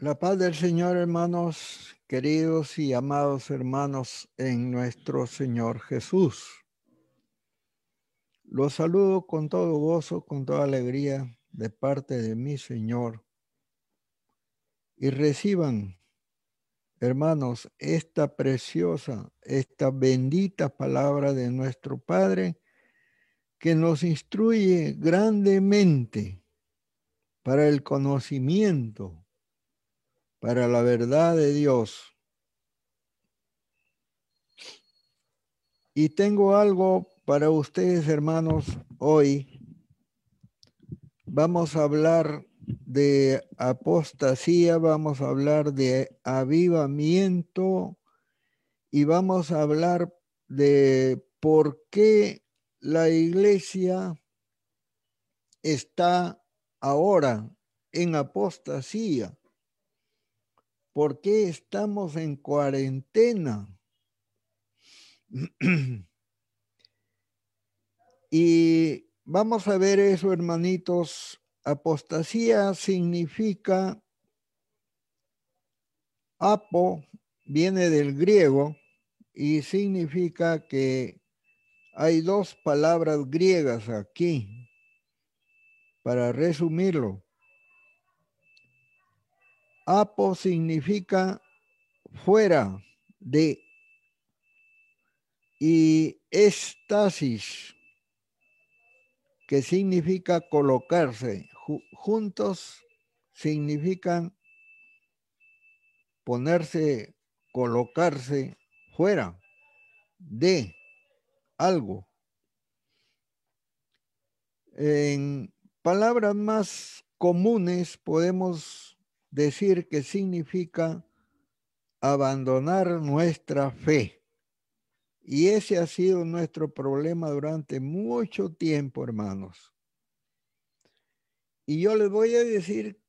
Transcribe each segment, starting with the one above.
La paz del Señor, hermanos, queridos y amados hermanos en nuestro Señor Jesús. Los saludo con todo gozo, con toda alegría de parte de mi Señor. Y reciban, hermanos, esta preciosa, esta bendita palabra de nuestro Padre que nos instruye grandemente para el conocimiento para la verdad de Dios. Y tengo algo para ustedes, hermanos, hoy. Vamos a hablar de apostasía, vamos a hablar de avivamiento y vamos a hablar de por qué la iglesia está ahora en apostasía. ¿Por qué estamos en cuarentena? y vamos a ver eso, hermanitos. Apostasía significa apo, viene del griego y significa que hay dos palabras griegas aquí para resumirlo. Apo significa fuera de y estasis, que significa colocarse. juntos significan ponerse, colocarse fuera de algo. En palabras más comunes podemos decir que significa abandonar nuestra fe. Y ese ha sido nuestro problema durante mucho tiempo, hermanos. Y yo les voy a decir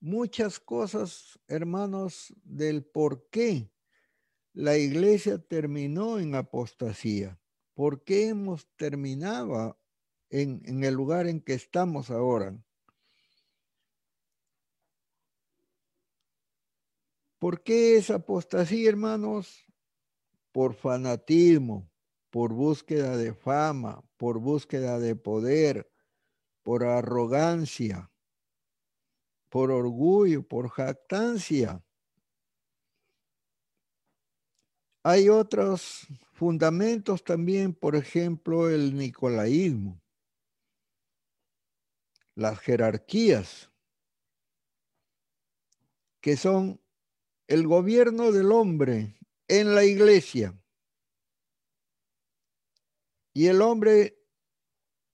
muchas cosas, hermanos, del por qué la iglesia terminó en apostasía. ¿Por qué hemos terminado en, en el lugar en que estamos ahora? ¿Por qué es apostasía, hermanos? Por fanatismo, por búsqueda de fama, por búsqueda de poder, por arrogancia, por orgullo, por jactancia. Hay otros fundamentos también, por ejemplo, el nicolaísmo, las jerarquías, que son el gobierno del hombre en la iglesia. Y el hombre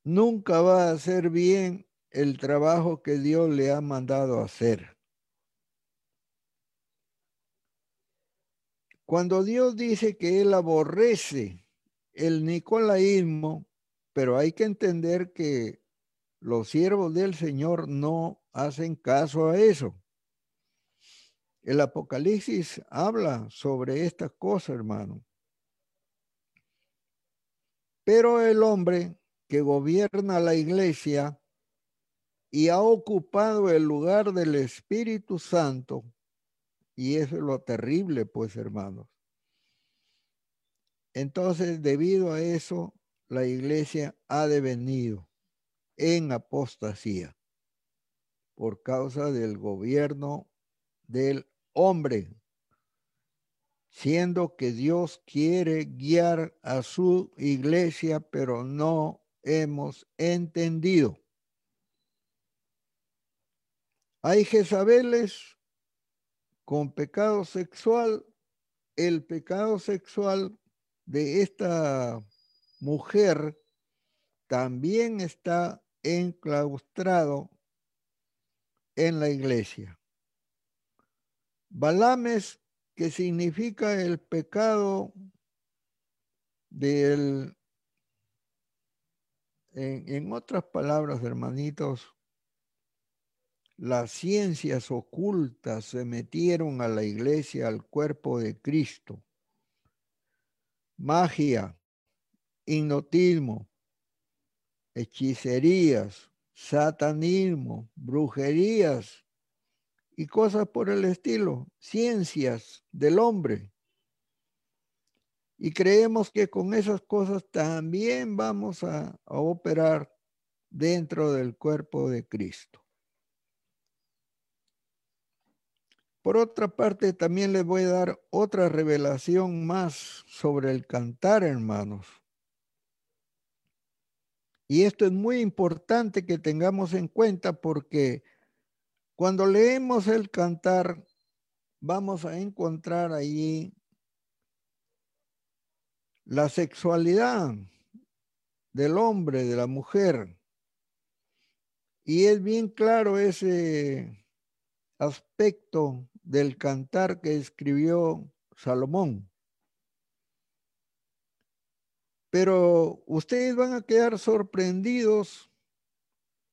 nunca va a hacer bien el trabajo que Dios le ha mandado hacer. Cuando Dios dice que Él aborrece el nicolaísmo, pero hay que entender que los siervos del Señor no hacen caso a eso. El Apocalipsis habla sobre estas cosas, hermano. Pero el hombre que gobierna la iglesia y ha ocupado el lugar del Espíritu Santo, y eso es lo terrible, pues, hermanos. Entonces, debido a eso, la iglesia ha devenido en apostasía por causa del gobierno del hombre, siendo que Dios quiere guiar a su iglesia, pero no hemos entendido. Hay Jezabeles con pecado sexual. El pecado sexual de esta mujer también está enclaustrado en la iglesia. Balames, que significa el pecado del, en, otras palabras, hermanitos, las ciencias ocultas se metieron a la iglesia, al cuerpo de Cristo. Magia, hipnotismo, hechicerías, satanismo, brujerías, y cosas por el estilo, ciencias del hombre. Y creemos que con esas cosas también vamos a, operar dentro del cuerpo de Cristo. Por otra parte, también les voy a dar otra revelación más sobre el cantar, hermanos. Y esto es muy importante que tengamos en cuenta porque cuando leemos el cantar, vamos a encontrar ahí la sexualidad del hombre, de la mujer. Y es bien claro ese aspecto del cantar que escribió Salomón. Pero ustedes van a quedar sorprendidos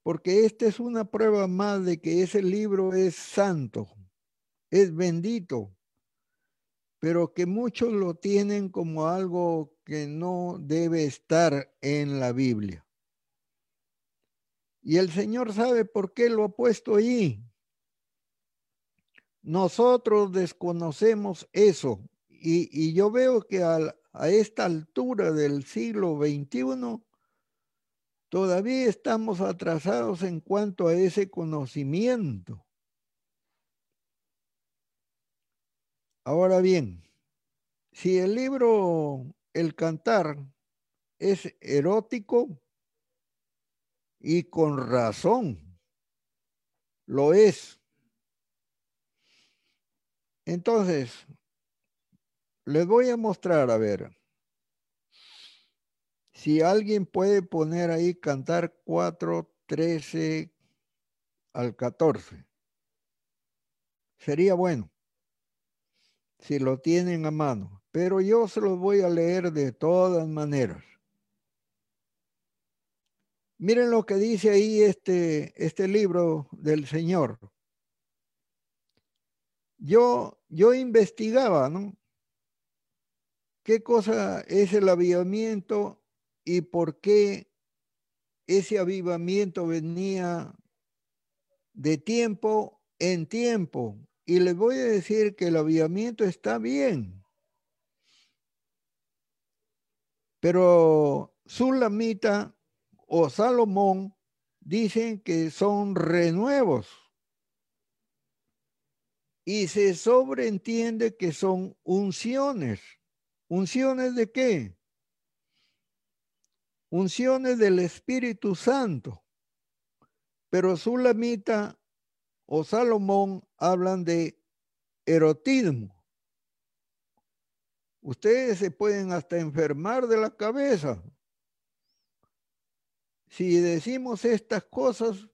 porque esta es una prueba más de que ese libro es santo, es bendito, pero que muchos lo tienen como algo que no debe estar en la Biblia. Y el Señor sabe por qué lo ha puesto ahí. Nosotros desconocemos eso y, yo veo que a esta altura del siglo XXI, todavía estamos atrasados en cuanto a ese conocimiento. Ahora bien, si el libro El Cantar es erótico, y con razón lo es. Entonces, les voy a mostrar, a ver, si alguien puede poner ahí cantar 4, 13 al 14. Sería bueno, si lo tienen a mano, pero yo se los voy a leer de todas maneras. Miren lo que dice ahí este, este libro del Señor. Yo, yo investigaba, ¿no? qué cosa es el avivamiento y por qué ese avivamiento venía de tiempo en tiempo. Y les voy a decir que el avivamiento está bien. Pero Sulamita o Salomón dicen que son renuevos. Y se sobreentiende que son unciones. ¿Unciones de qué? Unciones del Espíritu Santo. Pero Sulamita o Salomón hablan de erotismo. Ustedes se pueden hasta enfermar de la cabeza. Si decimos estas cosas,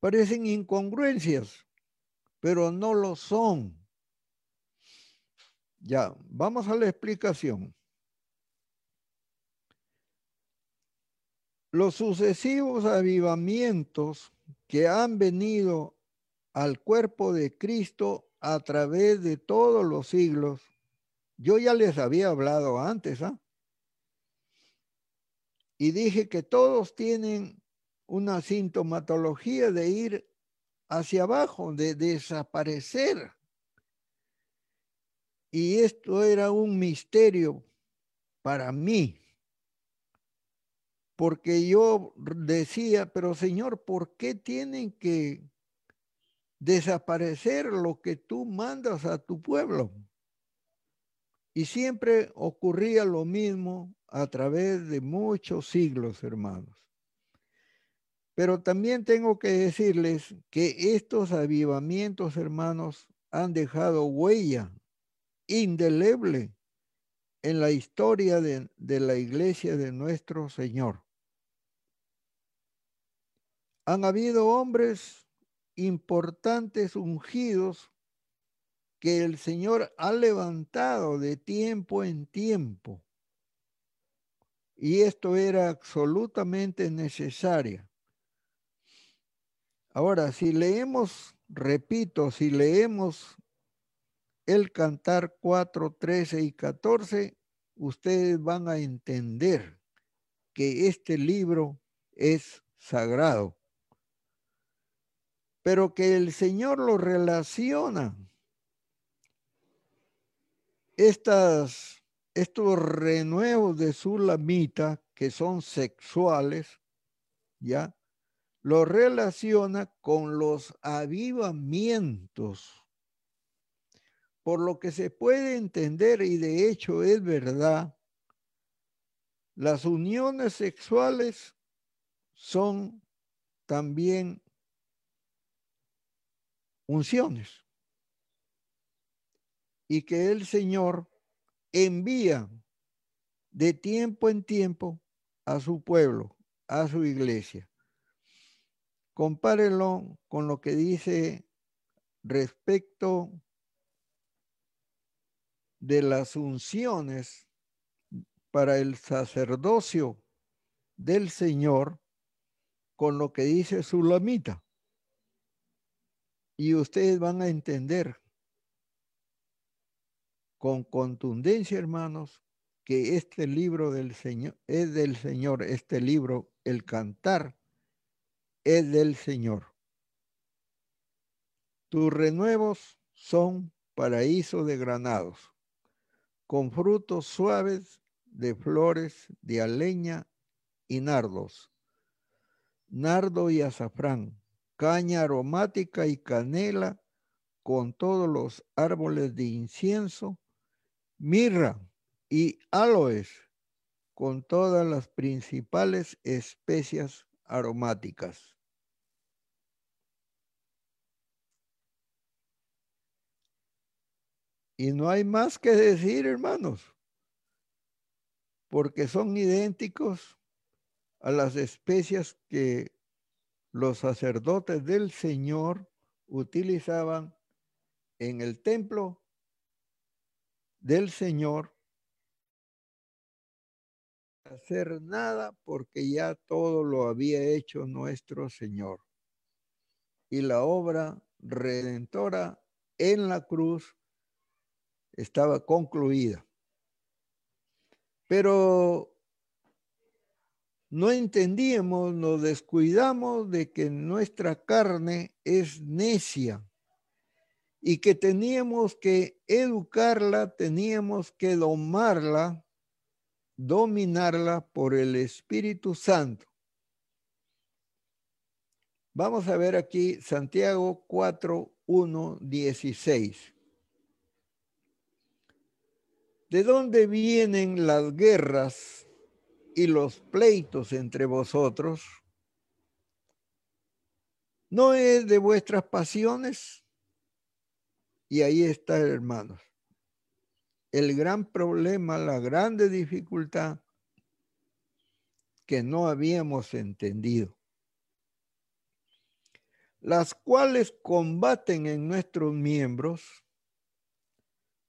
parecen incongruencias, pero no lo son. Ya, vamos a la explicación. Los sucesivos avivamientos que han venido al cuerpo de Cristo a través de todos los siglos, yo ya les había hablado antes, ¿ah? Y dije que todos tienen una sintomatología de ir hacia abajo, de desaparecer. Y esto era un misterio para mí, porque yo decía, pero Señor, ¿por qué tienen que desaparecer lo que tú mandas a tu pueblo? Y siempre ocurría lo mismo a través de muchos siglos, hermanos. Pero también tengo que decirles que estos avivamientos, hermanos, han dejado huella indeleble en la historia de, la iglesia de nuestro Señor. Han habido hombres importantes ungidos que el Señor ha levantado de tiempo en tiempo. Y esto era absolutamente necesario. Ahora, si leemos, repito, si leemos el cantar 4, 13 y 14, ustedes van a entender que este libro es sagrado. Pero que el Señor lo relaciona. Estas, estos renuevos de su lamita, que son sexuales, ¿ya? Lo relaciona con los avivamientos. Por lo que se puede entender, y de hecho es verdad, las uniones sexuales son también unciones. Y que el Señor envía de tiempo en tiempo a su pueblo, a su iglesia. Compárelo con lo que dice respecto de las unciones para el sacerdocio del Señor con lo que dice Sulamita. Y ustedes van a entender con contundencia, hermanos, que este libro del Señor es del Señor, este libro, el cantar, es del Señor. Tus renuevos son paraíso de granados, con frutos suaves de flores de aleña y nardos, nardo y azafrán, caña aromática y canela con todos los árboles de incienso, mirra y aloes con todas las principales especias aromáticas. Y no hay más que decir, hermanos, porque son idénticos a las especias que los sacerdotes del Señor utilizaban en el templo del Señor hacer nada porque ya todo lo había hecho nuestro Señor. Y la obra redentora en la cruz estaba concluida. Pero no entendíamos, nos descuidamos de que nuestra carne es necia y que teníamos que educarla, teníamos que domarla, dominarla por el Espíritu Santo. Vamos a ver aquí Santiago 4, 1, 16. ¿De dónde vienen las guerras y los pleitos entre vosotros? ¿No es de vuestras pasiones? Y ahí está, hermanos. El gran problema, la grande dificultad que no habíamos entendido. Las cuales combaten en nuestros miembros,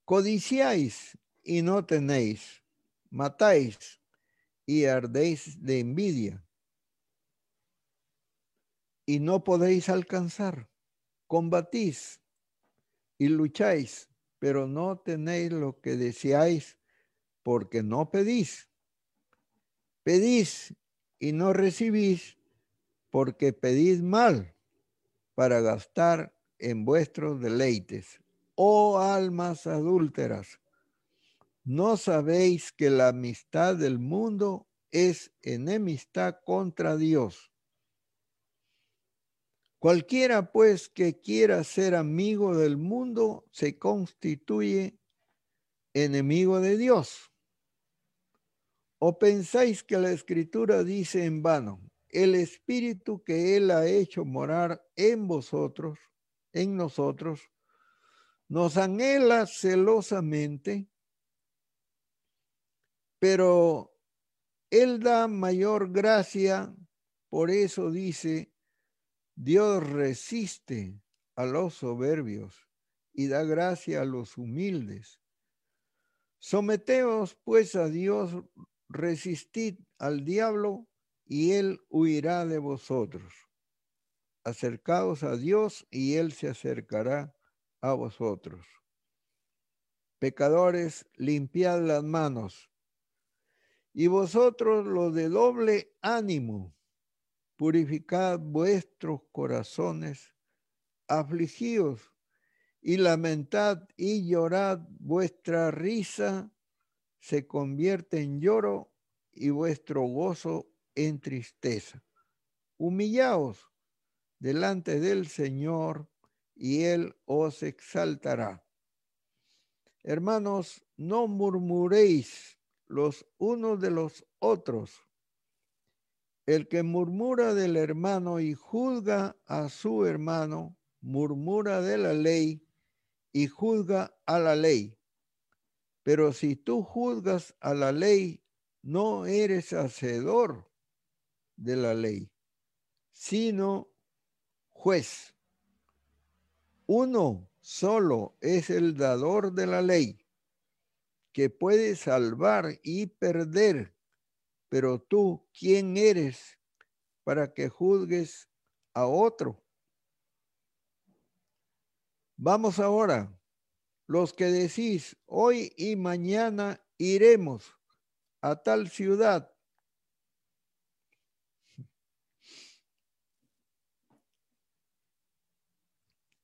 codiciáis y no tenéis, matáis y ardéis de envidia y no podéis alcanzar, combatís y lucháis, pero no tenéis lo que deseáis porque no pedís. Pedís y no recibís porque pedís mal para gastar en vuestros deleites. Oh almas adúlteras, ¿no sabéis que la amistad del mundo es enemistad contra Dios? Cualquiera pues que quiera ser amigo del mundo se constituye enemigo de Dios. ¿O pensáis que la escritura dice en vano, el espíritu que Él ha hecho morar en vosotros, en nosotros, nos anhela celosamente, pero Él da mayor gracia, por eso dice, Dios resiste a los soberbios y da gracia a los humildes. Someteos pues a Dios, resistid al diablo y él huirá de vosotros. Acercaos a Dios y él se acercará a vosotros. Pecadores, limpiad las manos. Y vosotros los de doble ánimo, purificad vuestros corazones, afligíos y lamentad y llorad, vuestra risa se convierte en lloro y vuestro gozo en tristeza. Humillaos delante del Señor y Él os exaltará. Hermanos, no murmuréis los unos de los otros. El que murmura del hermano y juzga a su hermano, murmura de la ley y juzga a la ley. Pero si tú juzgas a la ley, no eres hacedor de la ley, sino juez. Uno solo es el dador de la ley, que puede salvar y perder. Pero tú, ¿quién eres para que juzgues a otro? Vamos ahora, los que decís, hoy y mañana iremos a tal ciudad.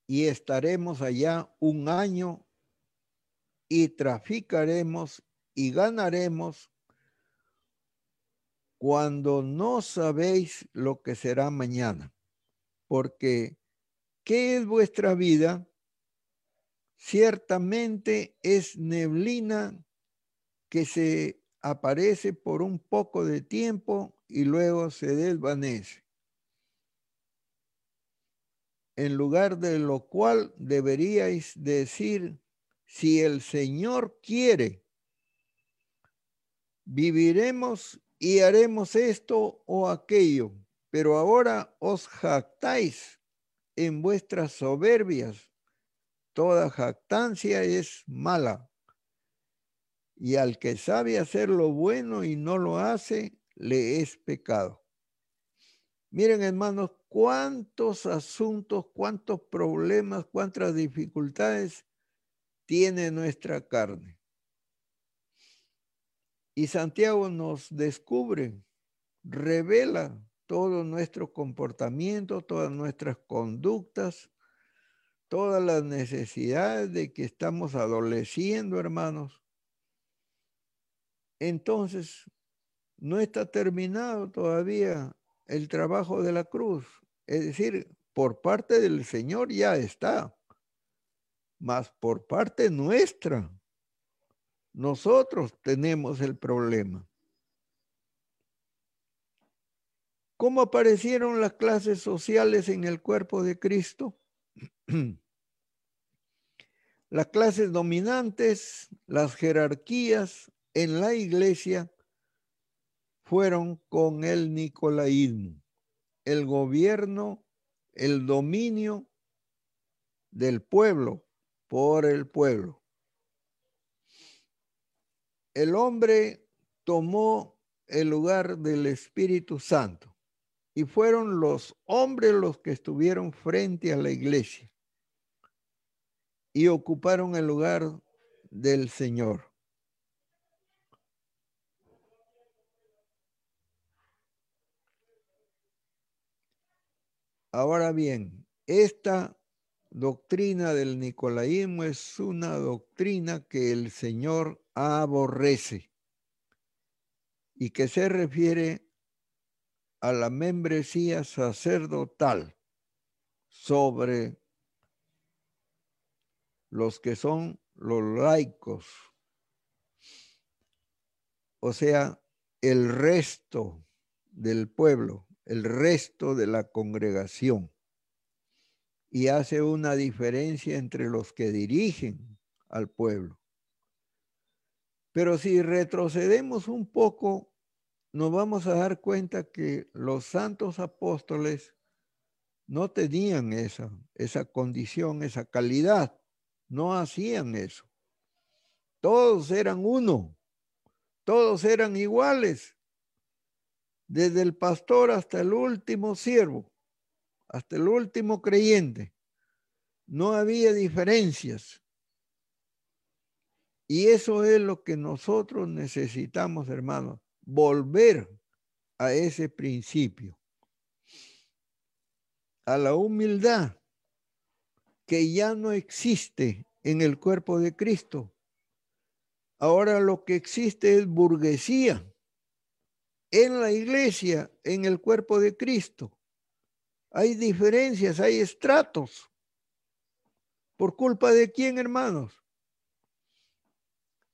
Y estaremos allá un año y traficaremos y ganaremos cuando no sabéis lo que será mañana. Porque, ¿qué es vuestra vida? ciertamente es neblina que se aparece por un poco de tiempo y luego se desvanece. En lugar de lo cual deberíais decir, si el Señor quiere, viviremos y haremos esto o aquello, pero ahora os jactáis en vuestras soberbias Toda jactancia es mala. Y al que sabe hacer lo bueno y no lo hace, le es pecado. Miren, hermanos, cuántos asuntos, cuántos problemas, cuántas dificultades tiene nuestra carne. Y Santiago nos descubre, revela todo nuestro comportamiento, todas nuestras conductas, todas las necesidades de que estamos adoleciendo, hermanos, entonces no está terminado todavía el trabajo de la cruz. Es decir, por parte del Señor ya está, mas por parte nuestra, nosotros tenemos el problema. ¿Cómo aparecieron las clases sociales en el cuerpo de Cristo? Las clases dominantes, las jerarquías en la iglesia fueron con el nicolaísmo, el gobierno, el dominio del pueblo por el pueblo. El hombre tomó el lugar del Espíritu Santo y fueron los hombres los que estuvieron frente a la iglesia y ocuparon el lugar del Señor. Ahora bien, esta doctrina del nicolaísmo es una doctrina que el Señor aborrece y que se refiere a la membresía sacerdotal sobre los que son los laicos, o sea, el resto del pueblo, el resto de la congregación, y hace una diferencia entre los que dirigen al pueblo. Pero si retrocedemos un poco, nos vamos a dar cuenta que los santos apóstoles no tenían esa, esa condición, esa calidad. No hacían eso. Todos eran uno. Todos eran iguales. Desde el pastor hasta el último siervo, hasta el último creyente. No había diferencias. Y eso es lo que nosotros necesitamos, hermanos, volver a ese principio, a la humildad que ya no existe en el cuerpo de Cristo. Ahora lo que existe es burguesía en la iglesia, en el cuerpo de Cristo. Hay diferencias, hay estratos. ¿Por culpa de quién, hermanos?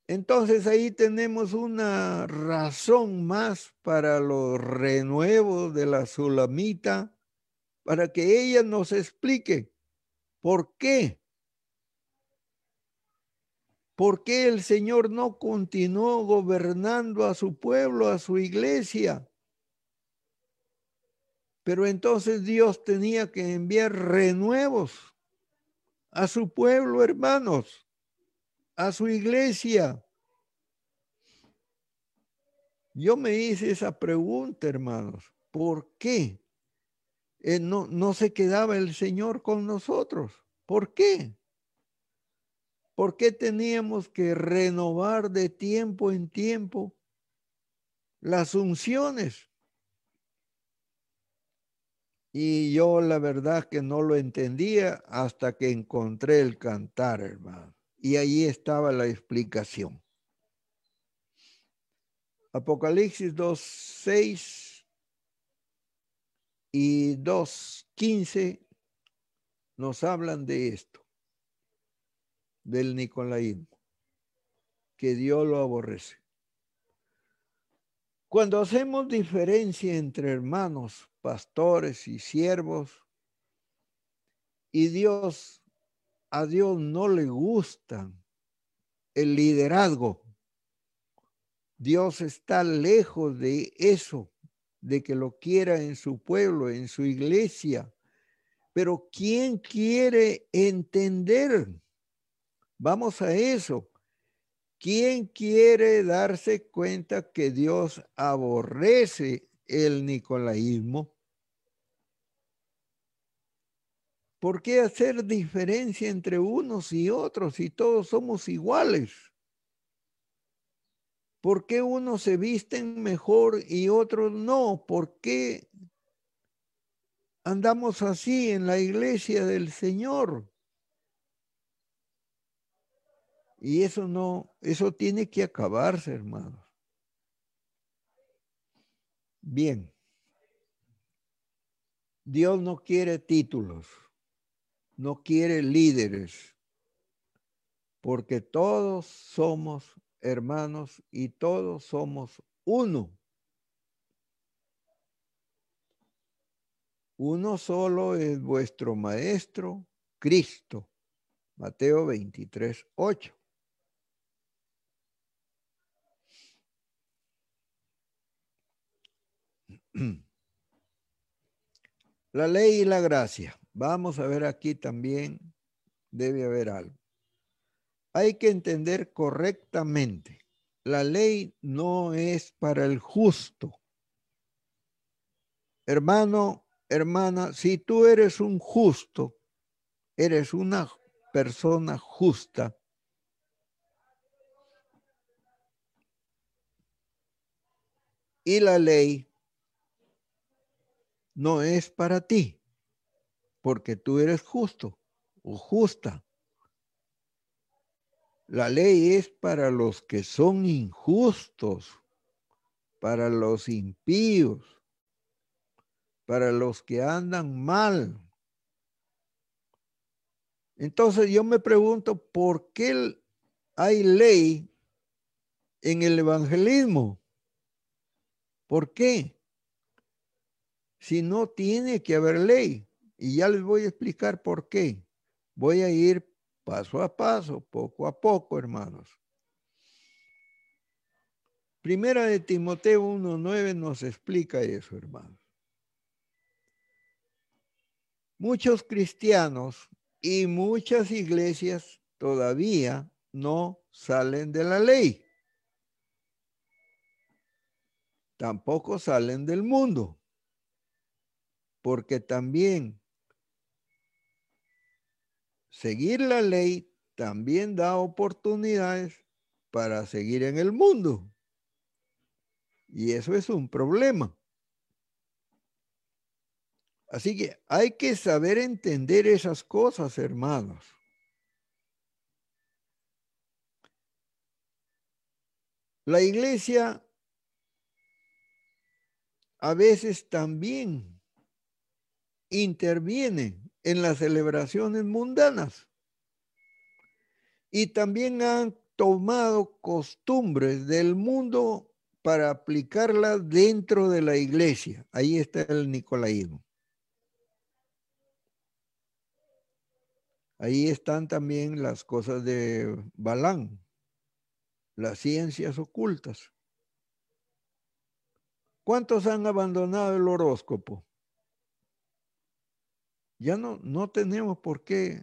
Entonces ahí tenemos una razón más para los renuevos de la Sulamita, para que ella nos explique por qué. ¿Por qué el Señor no continuó gobernando a su pueblo, a su iglesia? Pero entonces Dios tenía que enviar renuevos a su pueblo, hermanos, a su iglesia. Yo me hice esa pregunta, hermanos, ¿por qué eh, no, no se quedaba el Señor con nosotros? ¿Por qué? ¿Por qué teníamos que renovar de tiempo en tiempo las unciones? Y yo la verdad que no lo entendía hasta que encontré el cantar, hermano. Y ahí estaba la explicación. Apocalipsis 2.6 y 2.15 nos hablan de esto, del nicolaísmo, que Dios lo aborrece. Cuando hacemos diferencia entre hermanos, pastores y siervos, y Dios, a Dios no le gusta el liderazgo. Dios está lejos de eso, de que lo quiera en su pueblo, en su iglesia. Pero ¿quién quiere entender? Vamos a eso. ¿Quién quiere darse cuenta que Dios aborrece el nicolaísmo? ¿Por qué hacer diferencia entre unos y otros si todos somos iguales? ¿Por qué unos se visten mejor y otros no? ¿Por qué andamos así en la iglesia del Señor? Y eso no, eso tiene que acabarse, hermanos. Bien. Dios no quiere títulos, no quiere líderes, porque todos somos hermanos y todos somos uno. Uno solo es vuestro Maestro, Cristo. Mateo 23, 8. La ley y la gracia. Vamos a ver aquí también, debe haber algo. Hay que entender correctamente. La ley no es para el justo. Hermano, hermana, si tú eres un justo, eres una persona justa, y la ley no es para ti, porque tú eres justo o justa. La ley es para los que son injustos, para los impíos, para los que andan mal. Entonces yo me pregunto, ¿por qué hay ley en el evangelismo? ¿Por qué? Si no tiene que haber ley. Y ya les voy a explicar por qué. Voy a ir paso a paso, poco a poco, hermanos. Primera de Timoteo 1.9 nos explica eso, hermanos. Muchos cristianos y muchas iglesias todavía no salen de la ley. Tampoco salen del mundo porque también seguir la ley también da oportunidades para seguir en el mundo. Y eso es un problema. Así que hay que saber entender esas cosas, hermanos. La iglesia a veces también interviene en las celebraciones mundanas y también han tomado costumbres del mundo para aplicarlas dentro de la iglesia. Ahí está el nicolaísmo. Ahí están también las cosas de Balán, las ciencias ocultas. ¿Cuántos han abandonado el horóscopo? Ya no, no tenemos por qué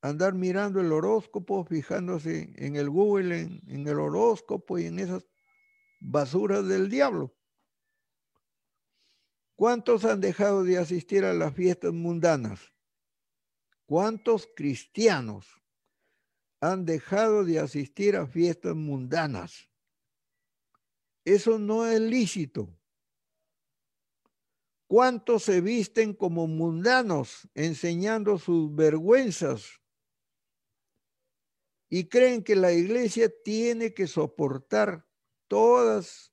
andar mirando el horóscopo, fijándose en el Google, en, en el horóscopo y en esas basuras del diablo. ¿Cuántos han dejado de asistir a las fiestas mundanas? ¿Cuántos cristianos han dejado de asistir a fiestas mundanas? Eso no es lícito. ¿Cuántos se visten como mundanos enseñando sus vergüenzas? Y creen que la iglesia tiene que soportar todas,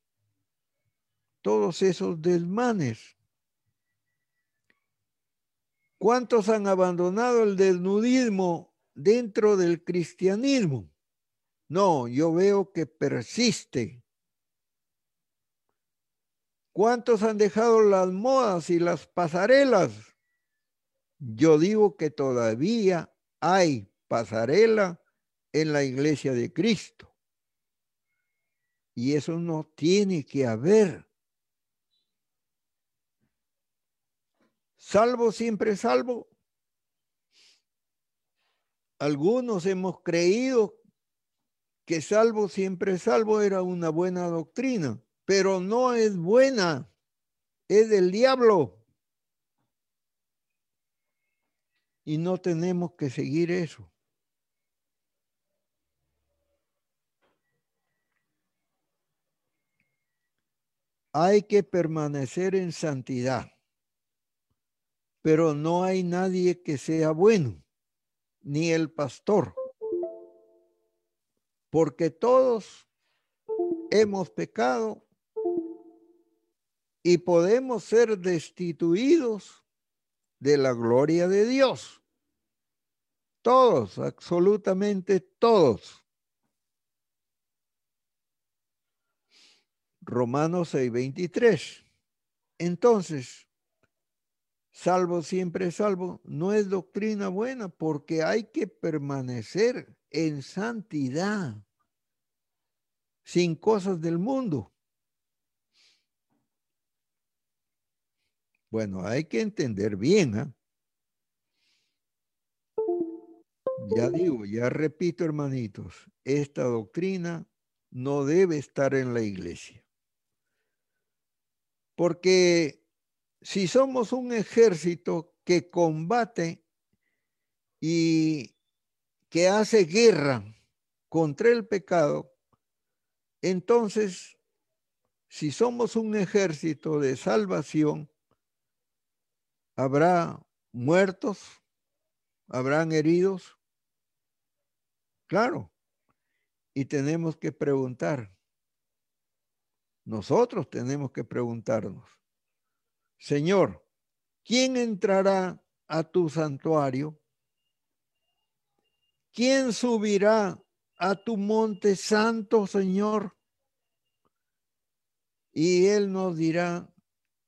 todos esos desmanes. ¿Cuántos han abandonado el desnudismo dentro del cristianismo? No, yo veo que persiste. ¿Cuántos han dejado las modas y las pasarelas? Yo digo que todavía hay pasarela en la iglesia de Cristo. Y eso no tiene que haber. Salvo siempre salvo. Algunos hemos creído que salvo siempre salvo era una buena doctrina pero no es buena, es del diablo. Y no tenemos que seguir eso. Hay que permanecer en santidad, pero no hay nadie que sea bueno, ni el pastor, porque todos hemos pecado y podemos ser destituidos de la gloria de Dios. Todos, absolutamente todos. Romanos 6:23. Entonces, salvo siempre salvo, no es doctrina buena porque hay que permanecer en santidad, sin cosas del mundo. Bueno, hay que entender bien. ¿ah? Ya digo, ya repito, hermanitos, esta doctrina no debe estar en la iglesia. Porque si somos un ejército que combate y que hace guerra contra el pecado, entonces, si somos un ejército de salvación, habrá muertos, habrán heridos. Claro. Y tenemos que preguntar. Nosotros tenemos que preguntarnos, Señor, ¿quién entrará a tu santuario? ¿Quién subirá a tu monte santo, Señor? Y Él nos dirá,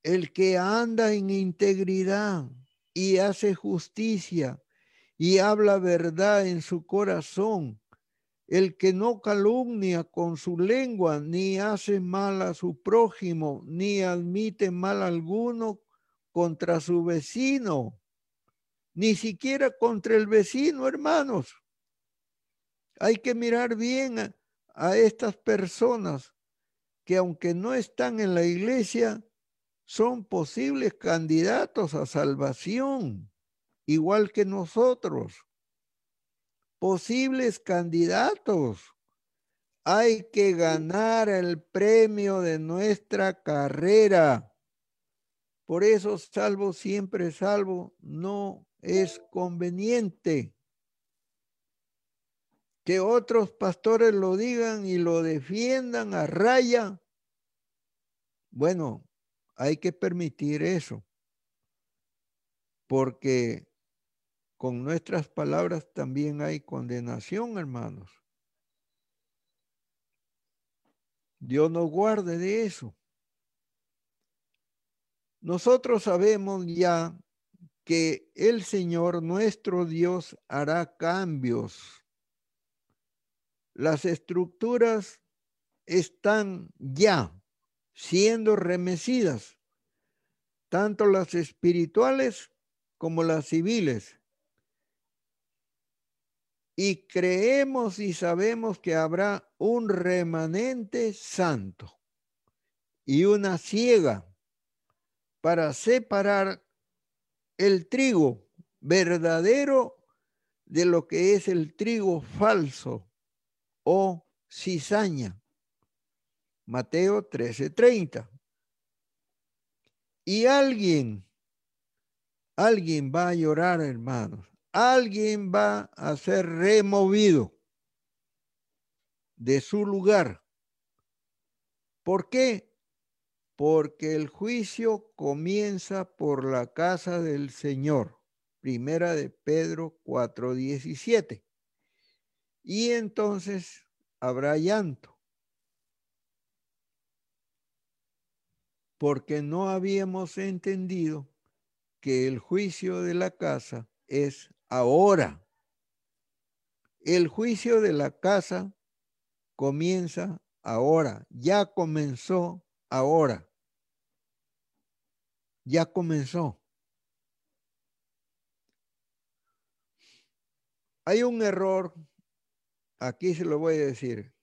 el que anda en integridad y hace justicia y habla verdad en su corazón, el que no calumnia con su lengua, ni hace mal a su prójimo, ni admite mal alguno contra su vecino, ni siquiera contra el vecino, hermanos. Hay que mirar bien a, a estas personas que aunque no están en la iglesia, son posibles candidatos a salvación, igual que nosotros. Posibles candidatos. Hay que ganar el premio de nuestra carrera. Por eso, salvo siempre salvo, no es conveniente que otros pastores lo digan y lo defiendan a raya. Bueno, hay que permitir eso, porque con nuestras palabras también hay condenación, hermanos. Dios nos guarde de eso. Nosotros sabemos ya que el Señor nuestro Dios hará cambios. Las estructuras están ya siendo remecidas, tanto las espirituales como las civiles. Y creemos y sabemos que habrá un remanente santo y una ciega para separar el trigo verdadero de lo que es el trigo falso o cizaña. Mateo 13:30. Y alguien, alguien va a llorar, hermanos. Alguien va a ser removido de su lugar. ¿Por qué? Porque el juicio comienza por la casa del Señor. Primera de Pedro 4:17. Y entonces habrá llanto porque no habíamos entendido que el juicio de la casa es ahora. El juicio de la casa comienza ahora, ya comenzó ahora. Ya comenzó. Hay un error, aquí se lo voy a decir.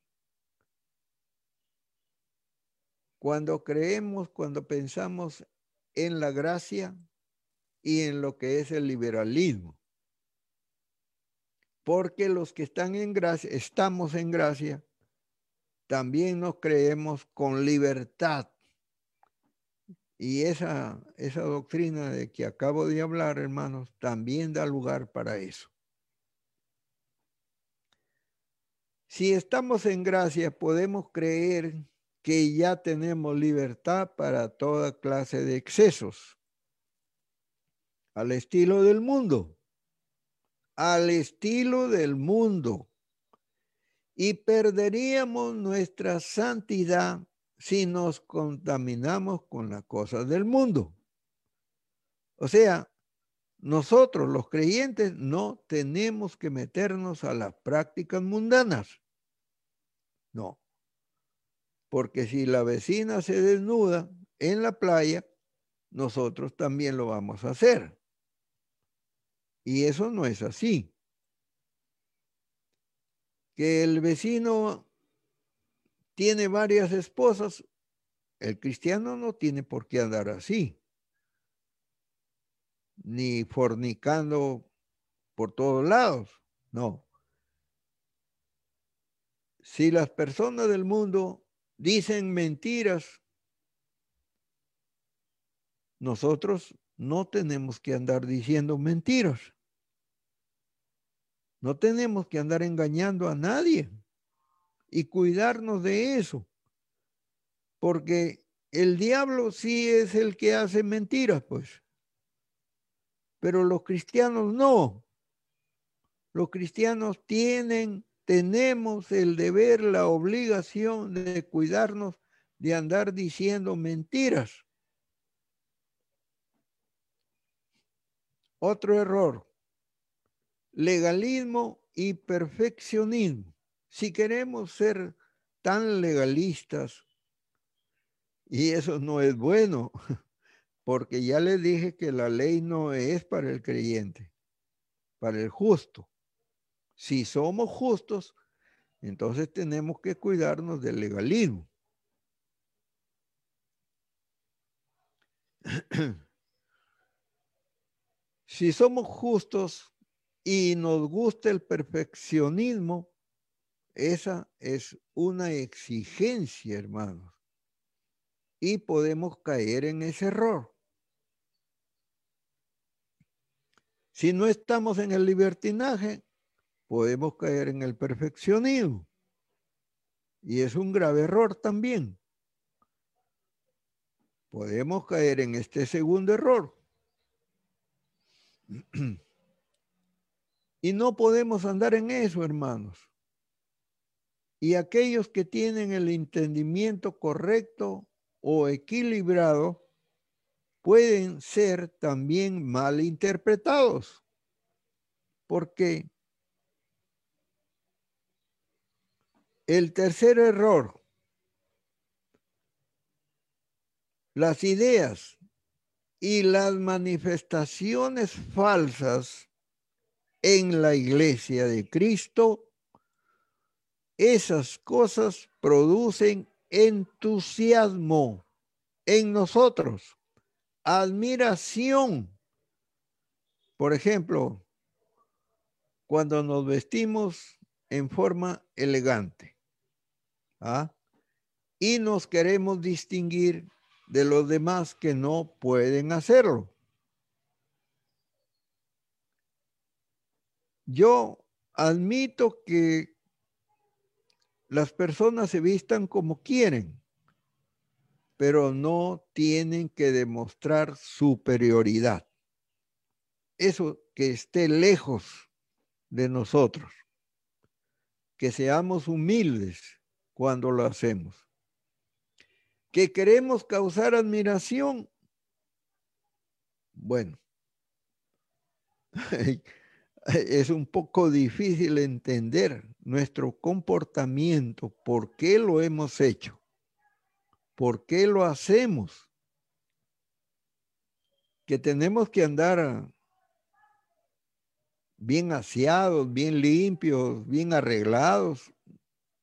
Cuando creemos, cuando pensamos en la gracia y en lo que es el liberalismo. Porque los que están en gracia, estamos en gracia, también nos creemos con libertad. Y esa, esa doctrina de que acabo de hablar, hermanos, también da lugar para eso. Si estamos en gracia, podemos creer que ya tenemos libertad para toda clase de excesos, al estilo del mundo, al estilo del mundo. Y perderíamos nuestra santidad si nos contaminamos con las cosas del mundo. O sea, nosotros los creyentes no tenemos que meternos a las prácticas mundanas. No, porque si la vecina se desnuda en la playa, nosotros también lo vamos a hacer. Y eso no es así. Que el vecino tiene varias esposas, el cristiano no tiene por qué andar así, ni fornicando por todos lados, no. Si las personas del mundo dicen mentiras. Nosotros no tenemos que andar diciendo mentiras. No tenemos que andar engañando a nadie y cuidarnos de eso. Porque el diablo sí es el que hace mentiras, pues. Pero los cristianos no. Los cristianos tienen tenemos el deber, la obligación de cuidarnos de andar diciendo mentiras. Otro error, legalismo y perfeccionismo. Si queremos ser tan legalistas, y eso no es bueno, porque ya les dije que la ley no es para el creyente, para el justo si somos justos, entonces tenemos que cuidarnos del legalismo. si somos justos y nos gusta el perfeccionismo, esa es una exigencia, hermanos. Y podemos caer en ese error. Si no estamos en el libertinaje, podemos caer en el perfeccionismo. Y es un grave error también. Podemos caer en este segundo error. Y no podemos andar en eso, hermanos. Y aquellos que tienen el entendimiento correcto o equilibrado pueden ser también mal interpretados. Porque el tercer error, las ideas y las manifestaciones falsas en la iglesia de Cristo, esas cosas producen entusiasmo en nosotros, admiración. Por ejemplo, cuando nos vestimos en forma elegante ¿ah? y nos queremos distinguir de los demás que no pueden hacerlo. Yo admito que las personas se vistan como quieren, pero no tienen que demostrar superioridad. Eso que esté lejos de nosotros, que seamos humildes cuando lo hacemos, que queremos causar admiración. Bueno, es un poco difícil entender nuestro comportamiento, por qué lo hemos hecho, por qué lo hacemos, que tenemos que andar bien aseados, bien limpios, bien arreglados.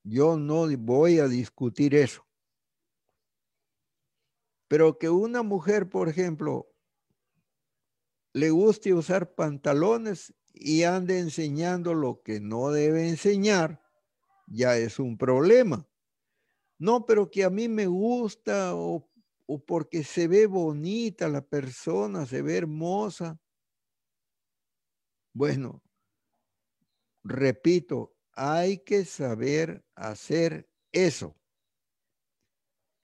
Yo no voy a discutir eso. Pero que una mujer, por ejemplo, le guste usar pantalones y ande enseñando lo que no debe enseñar, ya es un problema. No, pero que a mí me gusta o, o porque se ve bonita la persona, se ve hermosa. Bueno, repito, hay que saber hacer eso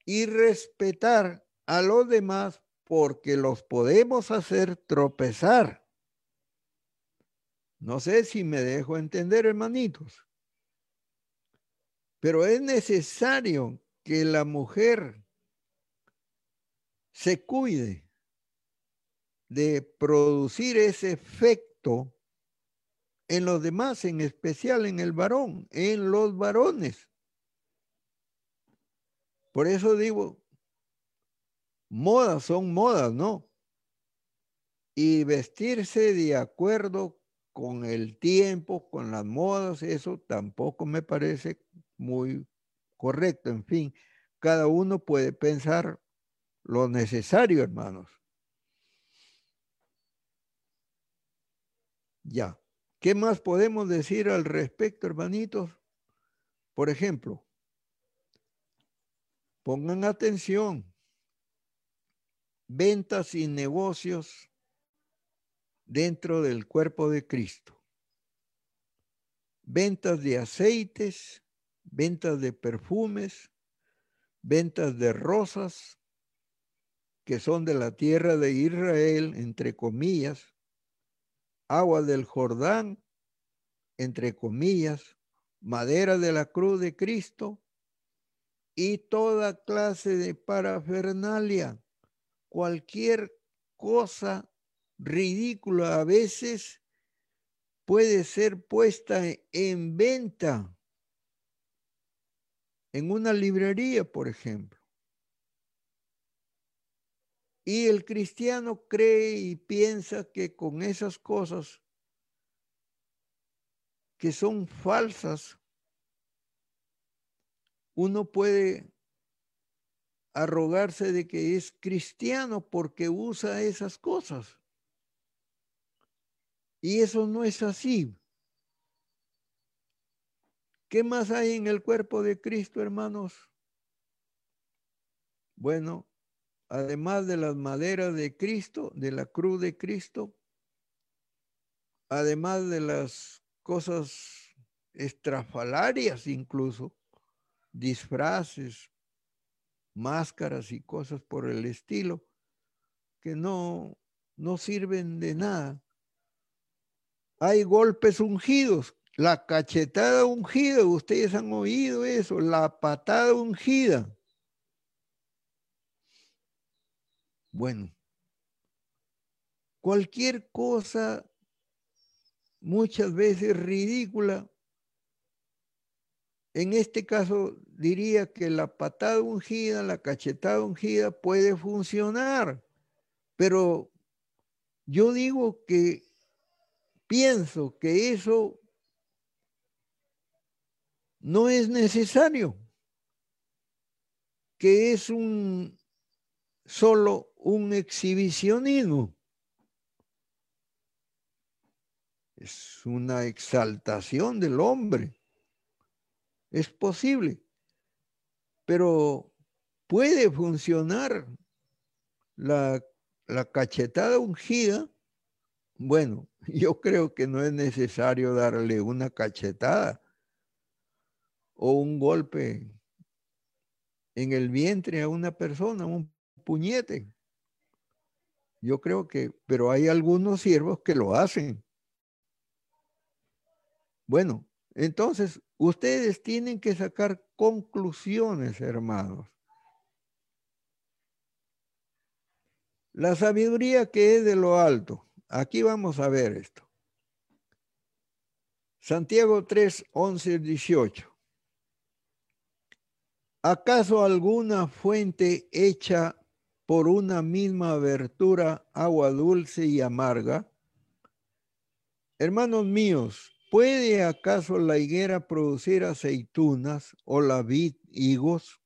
y respetar a los demás porque los podemos hacer tropezar. No sé si me dejo entender, hermanitos. Pero es necesario que la mujer se cuide de producir ese efecto en los demás, en especial en el varón, en los varones. Por eso digo, modas son modas, ¿no? Y vestirse de acuerdo con el tiempo, con las modas, eso tampoco me parece muy correcto. En fin, cada uno puede pensar lo necesario, hermanos. Ya. ¿Qué más podemos decir al respecto, hermanitos? Por ejemplo, pongan atención, ventas y negocios dentro del cuerpo de Cristo. Ventas de aceites, ventas de perfumes, ventas de rosas que son de la tierra de Israel, entre comillas, agua del Jordán, entre comillas, madera de la cruz de Cristo y toda clase de parafernalia, cualquier cosa ridícula a veces puede ser puesta en venta en una librería, por ejemplo. Y el cristiano cree y piensa que con esas cosas que son falsas, uno puede arrogarse de que es cristiano porque usa esas cosas. Y eso no es así. ¿Qué más hay en el cuerpo de Cristo, hermanos? Bueno, además de las maderas de Cristo, de la cruz de Cristo, además de las cosas estrafalarias incluso, disfraces, máscaras y cosas por el estilo, que no, no sirven de nada. Hay golpes ungidos, la cachetada ungida, ustedes han oído eso, la patada ungida. Bueno, cualquier cosa muchas veces ridícula. En este caso diría que la patada ungida, la cachetada ungida puede funcionar, pero yo digo que pienso que eso no es necesario, que es un solo un exhibicionismo. Es una exaltación del hombre. Es posible. Pero puede funcionar la, la cachetada ungida. Bueno, yo creo que no es necesario darle una cachetada o un golpe en el vientre a una persona, un puñete. Yo creo que, pero hay algunos siervos que lo hacen. Bueno, entonces ustedes tienen que sacar conclusiones, hermanos. La sabiduría que es de lo alto. Aquí vamos a ver esto. Santiago 3, 11, 18. ¿Acaso alguna fuente hecha por una misma abertura agua dulce y amarga? Hermanos míos, ¿Puede acaso la higuera producir aceitunas o la vid higos?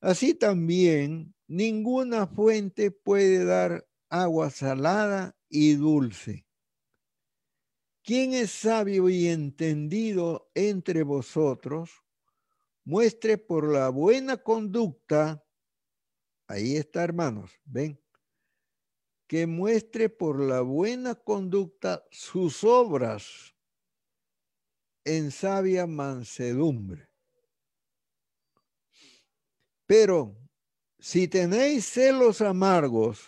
Así también ninguna fuente puede dar agua salada y dulce. ¿Quién es sabio y entendido entre vosotros? Muestre por la buena conducta, ahí está hermanos, ven, que muestre por la buena conducta sus obras en sabia mansedumbre. Pero si tenéis celos amargos,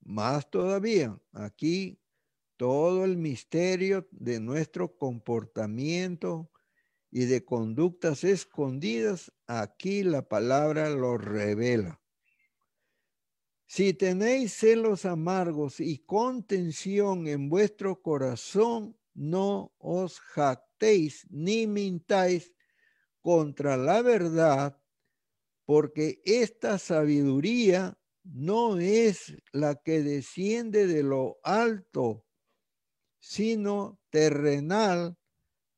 más todavía, aquí todo el misterio de nuestro comportamiento y de conductas escondidas, aquí la palabra lo revela. Si tenéis celos amargos y contención en vuestro corazón, no os jactéis ni mintáis contra la verdad, porque esta sabiduría no es la que desciende de lo alto, sino terrenal,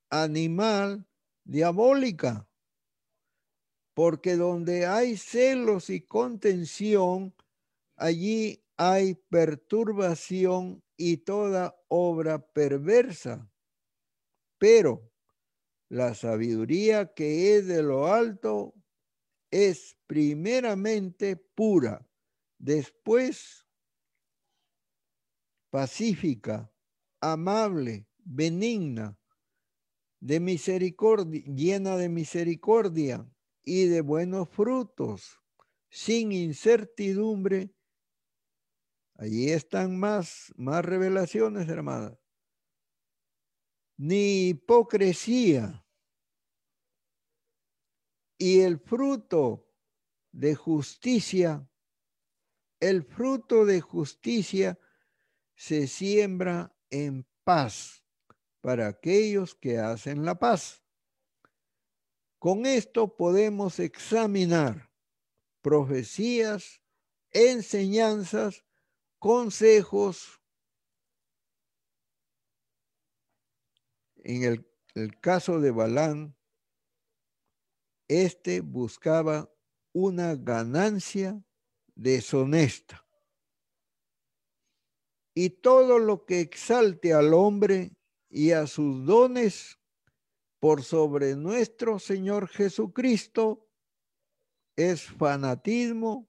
animal, diabólica. Porque donde hay celos y contención, allí hay perturbación y toda obra perversa. Pero la sabiduría que es de lo alto es primeramente pura, después pacífica, amable, benigna, de misericordia, llena de misericordia y de buenos frutos, sin incertidumbre Allí están más, más revelaciones, hermana. Ni hipocresía. Y el fruto de justicia, el fruto de justicia se siembra en paz para aquellos que hacen la paz. Con esto podemos examinar profecías, enseñanzas consejos. En el, el caso de Balán, este buscaba una ganancia deshonesta. Y todo lo que exalte al hombre y a sus dones por sobre nuestro Señor Jesucristo es fanatismo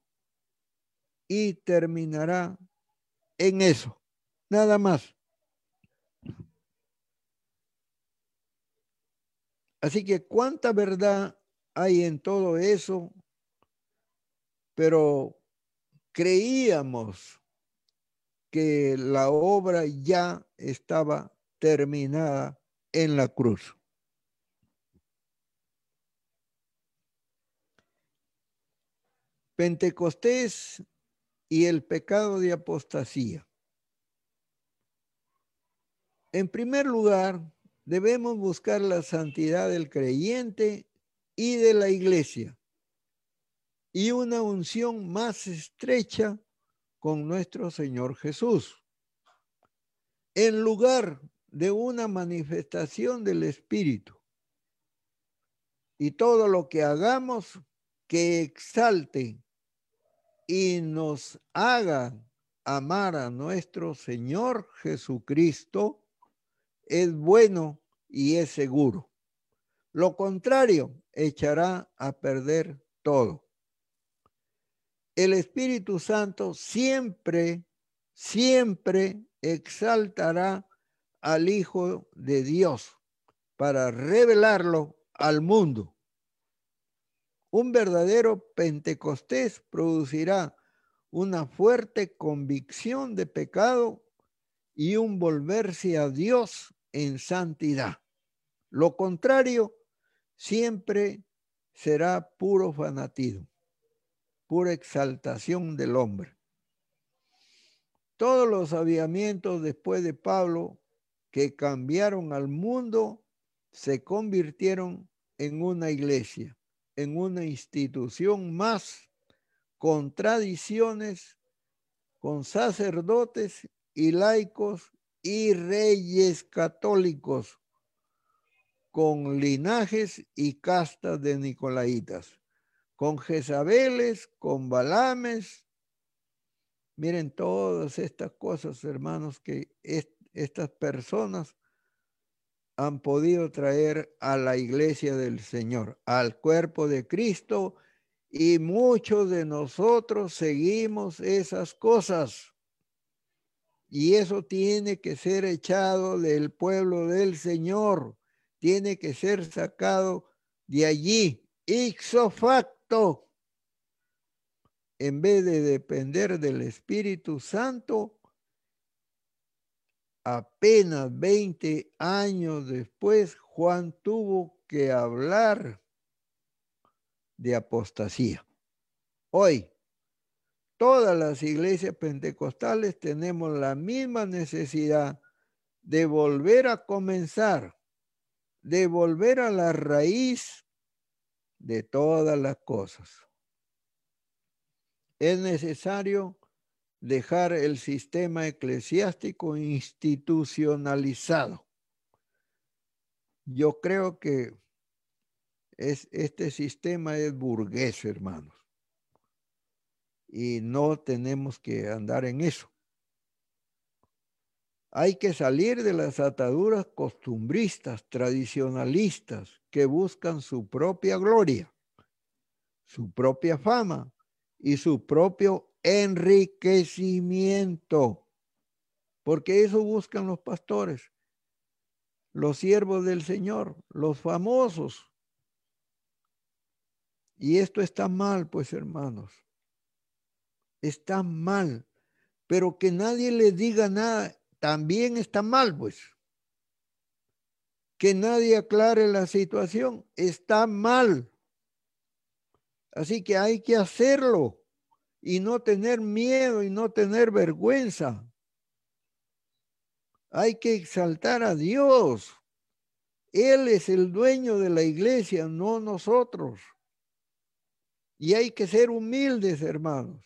y terminará en eso. Nada más. Así que cuánta verdad hay en todo eso, pero creíamos que la obra ya estaba terminada en la cruz. Pentecostés y el pecado de apostasía. En primer lugar, debemos buscar la santidad del creyente y de la iglesia y una unción más estrecha con nuestro Señor Jesús. En lugar de una manifestación del Espíritu. Y todo lo que hagamos que exalte y nos haga amar a nuestro Señor Jesucristo es bueno y es seguro. Lo contrario echará a perder todo. El Espíritu Santo siempre, siempre exaltará al Hijo de Dios para revelarlo al mundo. Un verdadero Pentecostés producirá una fuerte convicción de pecado y un volverse a Dios en santidad. Lo contrario siempre será puro fanatismo, pura exaltación del hombre. Todos los aviamientos después de Pablo que cambiaron al mundo se convirtieron en una iglesia, en una institución más, con tradiciones, con sacerdotes y laicos y reyes católicos, con linajes y castas de nicolaitas, con Jezabeles, con Balames. Miren todas estas cosas, hermanos, que estas personas han podido traer a la iglesia del Señor, al cuerpo de Cristo, y muchos de nosotros seguimos esas cosas. Y eso tiene que ser echado del pueblo del Señor, tiene que ser sacado de allí, ixo facto. En vez de depender del Espíritu Santo, apenas 20 años después, Juan tuvo que hablar de apostasía. Hoy, todas las iglesias pentecostales tenemos la misma necesidad de volver a comenzar, de volver a la raíz de todas las cosas. Es necesario dejar el sistema eclesiástico institucionalizado. Yo creo que es, este sistema es burgués, hermanos. Y no tenemos que andar en eso. Hay que salir de las ataduras costumbristas, tradicionalistas, que buscan su propia gloria, su propia fama y su propio enriquecimiento, porque eso buscan los pastores, los siervos del Señor, los famosos. Y esto está mal, pues hermanos, está mal, pero que nadie le diga nada, también está mal, pues. Que nadie aclare la situación, está mal. Así que hay que hacerlo y no tener miedo y no tener vergüenza. Hay que exaltar a Dios. Él es el dueño de la iglesia, no nosotros. Y hay que ser humildes, hermanos.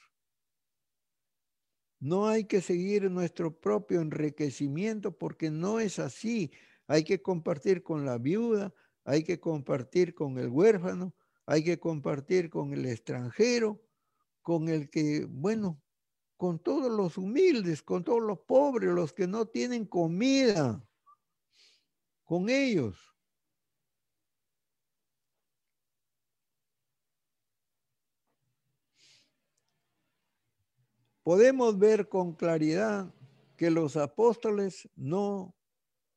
No hay que seguir nuestro propio enriquecimiento porque no es así. Hay que compartir con la viuda, hay que compartir con el huérfano, hay que compartir con el extranjero, con el que, bueno, con todos los humildes, con todos los pobres, los que no tienen comida, con ellos. Podemos ver con claridad que los apóstoles no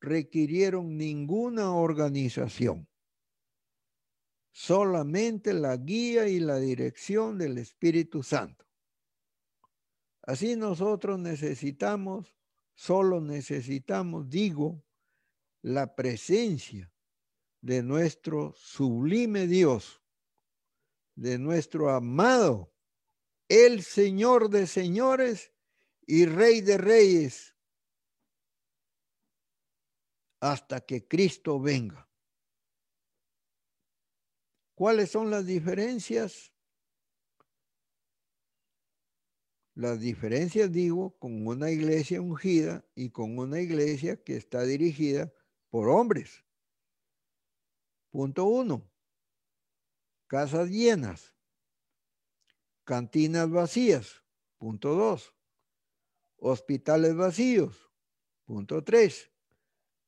requirieron ninguna organización, solamente la guía y la dirección del Espíritu Santo. Así nosotros necesitamos, solo necesitamos, digo, la presencia de nuestro sublime Dios, de nuestro amado, el Señor de señores y Rey de reyes, hasta que Cristo venga. ¿Cuáles son las diferencias? Las diferencias, digo, con una iglesia ungida y con una iglesia que está dirigida por hombres. Punto uno. Casas llenas. Cantinas vacías. Punto dos. Hospitales vacíos. Punto tres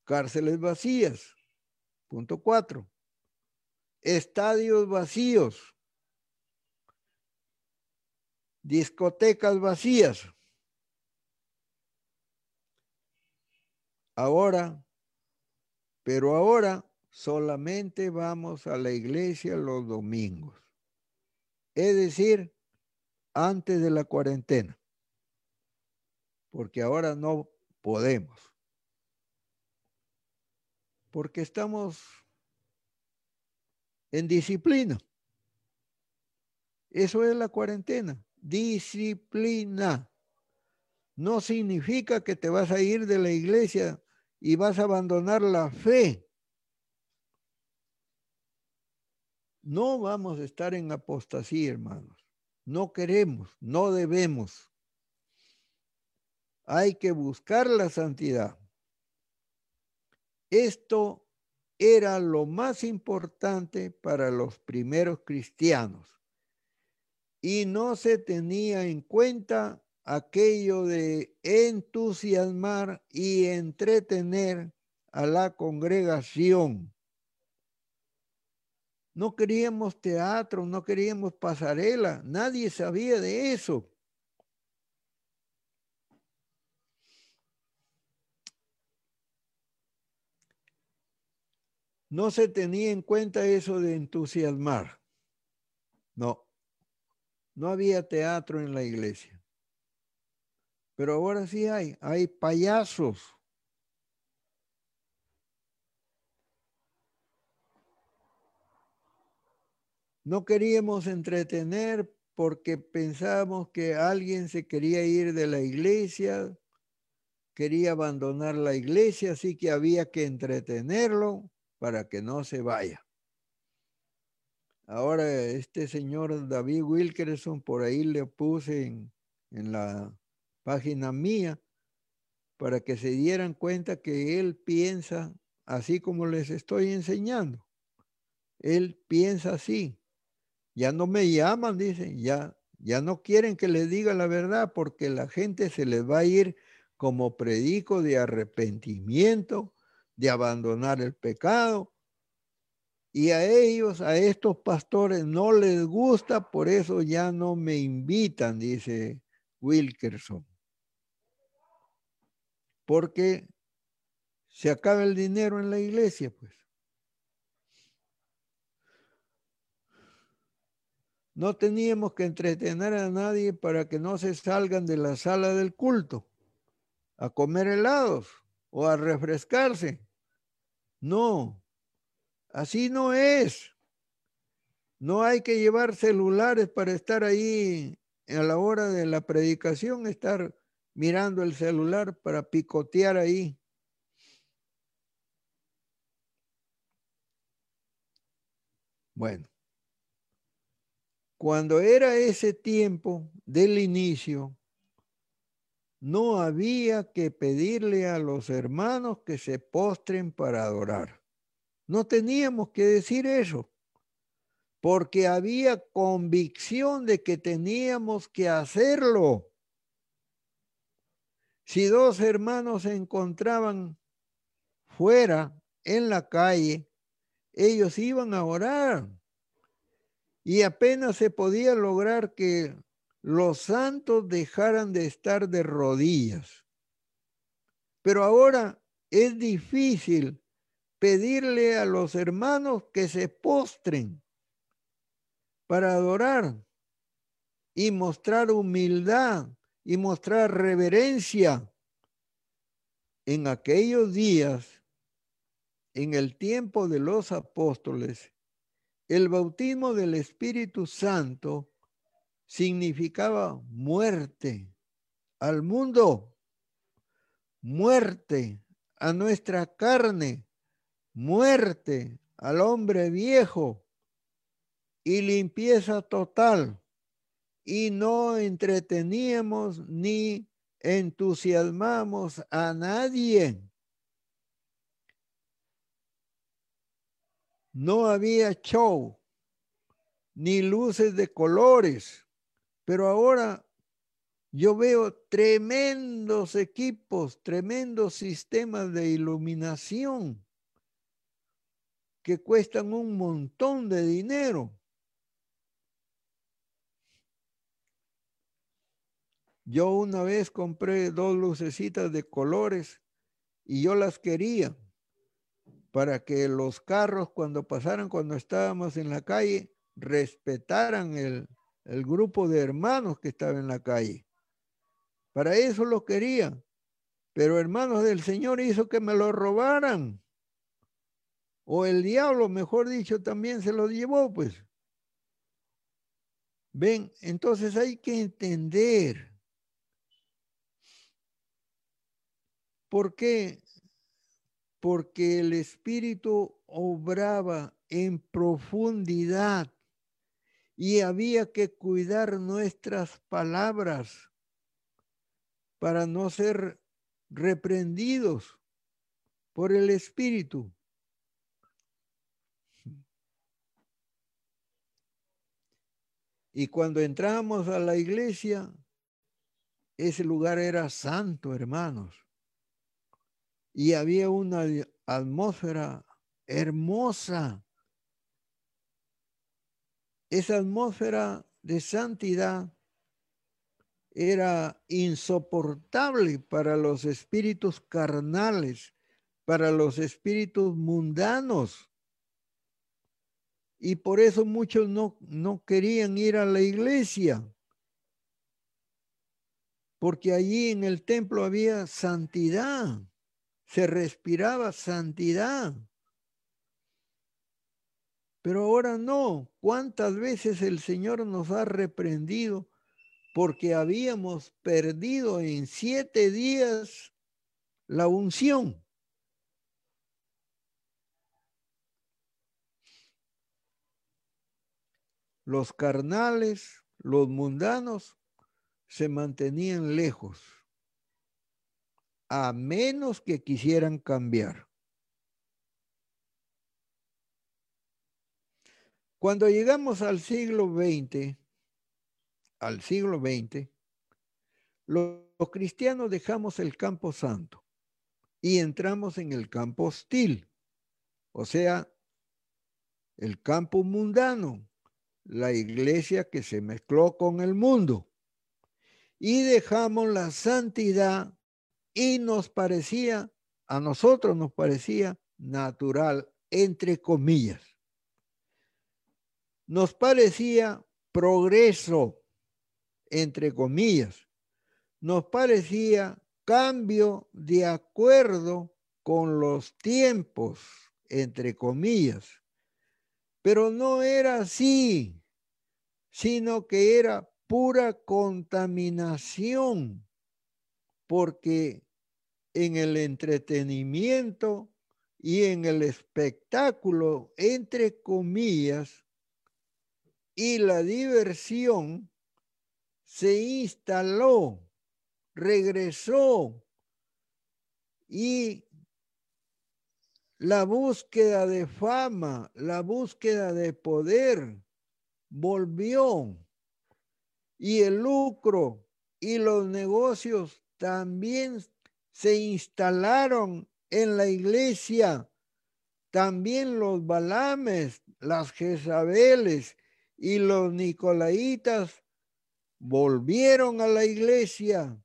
cárceles vacías. Punto cuatro. Estadios vacíos. Discotecas vacías. Ahora, pero ahora solamente vamos a la iglesia los domingos. Es decir, antes de la cuarentena. Porque ahora no podemos porque estamos en disciplina. Eso es la cuarentena, disciplina. No significa que te vas a ir de la iglesia y vas a abandonar la fe. No vamos a estar en apostasía, hermanos. No queremos, no debemos. Hay que buscar la santidad. Esto era lo más importante para los primeros cristianos y no se tenía en cuenta aquello de entusiasmar y entretener a la congregación. No queríamos teatro, no queríamos pasarela, nadie sabía de eso. No se tenía en cuenta eso de entusiasmar. No, no había teatro en la iglesia. Pero ahora sí hay, hay payasos. No queríamos entretener porque pensábamos que alguien se quería ir de la iglesia, quería abandonar la iglesia, así que había que entretenerlo para que no se vaya. Ahora este señor David Wilkerson, por ahí le puse en, la página mía para que se dieran cuenta que él piensa así como les estoy enseñando. Él piensa así. Ya no me llaman, dicen, ya, ya no quieren que les diga la verdad porque la gente se les va a ir como predico de arrepentimiento, de abandonar el pecado. Y a ellos, a estos pastores, no les gusta, por eso ya no me invitan, dice Wilkerson. Porque se acaba el dinero en la iglesia, pues. No teníamos que entretener a nadie para que no se salgan de la sala del culto a comer helados o a refrescarse. No, así no es. No hay que llevar celulares para estar ahí a la hora de la predicación, estar mirando el celular para picotear ahí. Bueno, cuando era ese tiempo del inicio, no había que pedirle a los hermanos que se postren para adorar. No teníamos que decir eso, porque había convicción de que teníamos que hacerlo. Si dos hermanos se encontraban fuera, en la calle, ellos iban a orar. Y apenas se podía lograr que los santos dejaran de estar de rodillas. Pero ahora es difícil pedirle a los hermanos que se postren para adorar y mostrar humildad y mostrar reverencia. En aquellos días, en el tiempo de los apóstoles, el bautismo del Espíritu Santo significaba muerte al mundo, muerte a nuestra carne, muerte al hombre viejo y limpieza total. Y no entreteníamos ni entusiasmamos a nadie. No había show ni luces de colores, pero ahora yo veo tremendos equipos, tremendos sistemas de iluminación que cuestan un montón de dinero. Yo una vez compré dos lucecitas de colores y yo las quería para que los carros cuando pasaran, cuando estábamos en la calle, respetaran el, el grupo de hermanos que estaba en la calle. Para eso lo quería. Pero hermanos del Señor hizo que me lo robaran o el diablo, mejor dicho, también se lo llevó, pues. Ven, entonces hay que entender por qué. Porque el Espíritu obraba en profundidad y había que cuidar nuestras palabras para no ser reprendidos por el Espíritu. Y cuando entramos a la iglesia, ese lugar era santo, hermanos. Y había una atmósfera hermosa. Esa atmósfera de santidad era insoportable para los espíritus carnales, para los espíritus mundanos. Y por eso muchos no, no querían ir a la iglesia. Porque allí en el templo había santidad. Se respiraba santidad. Pero ahora no. ¿Cuántas veces el Señor nos ha reprendido porque habíamos perdido en siete días la unción? los carnales, los mundanos, se mantenían lejos, a menos que quisieran cambiar. Cuando llegamos al siglo XX, al siglo XX, los, cristianos dejamos el campo santo y entramos en el campo hostil, o sea, el campo mundano, la iglesia que se mezcló con el mundo y dejamos la santidad y nos parecía, a nosotros nos parecía natural, entre comillas. Nos parecía progreso, entre comillas. Nos parecía cambio de acuerdo con los tiempos, entre comillas. Pero no era así, sino que era pura contaminación, porque en el entretenimiento y en el espectáculo, entre comillas, y la diversión, se instaló, regresó y la búsqueda de fama, la búsqueda de poder volvió. Y el lucro y los negocios también se instalaron en la iglesia. También los Balames, las Jezabeles y los Nicolaitas volvieron a la iglesia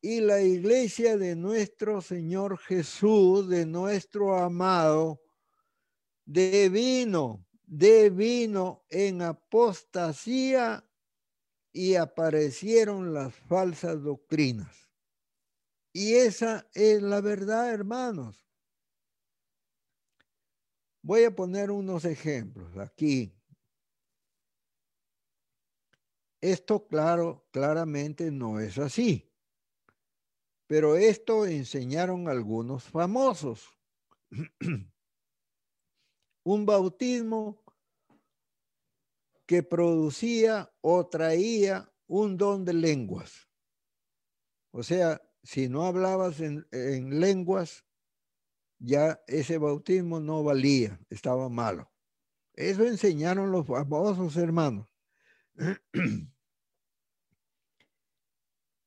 y la iglesia de nuestro Señor Jesús, de nuestro amado, de vino, de vino en apostasía y aparecieron las falsas doctrinas. Y esa es la verdad, hermanos. Voy a poner unos ejemplos aquí. Esto, claro, claramente no es así. Pero esto enseñaron algunos famosos. un bautismo que producía o traía un don de lenguas. O sea, si no hablabas en, en, lenguas, ya ese bautismo no valía, estaba malo. Eso enseñaron los famosos hermanos.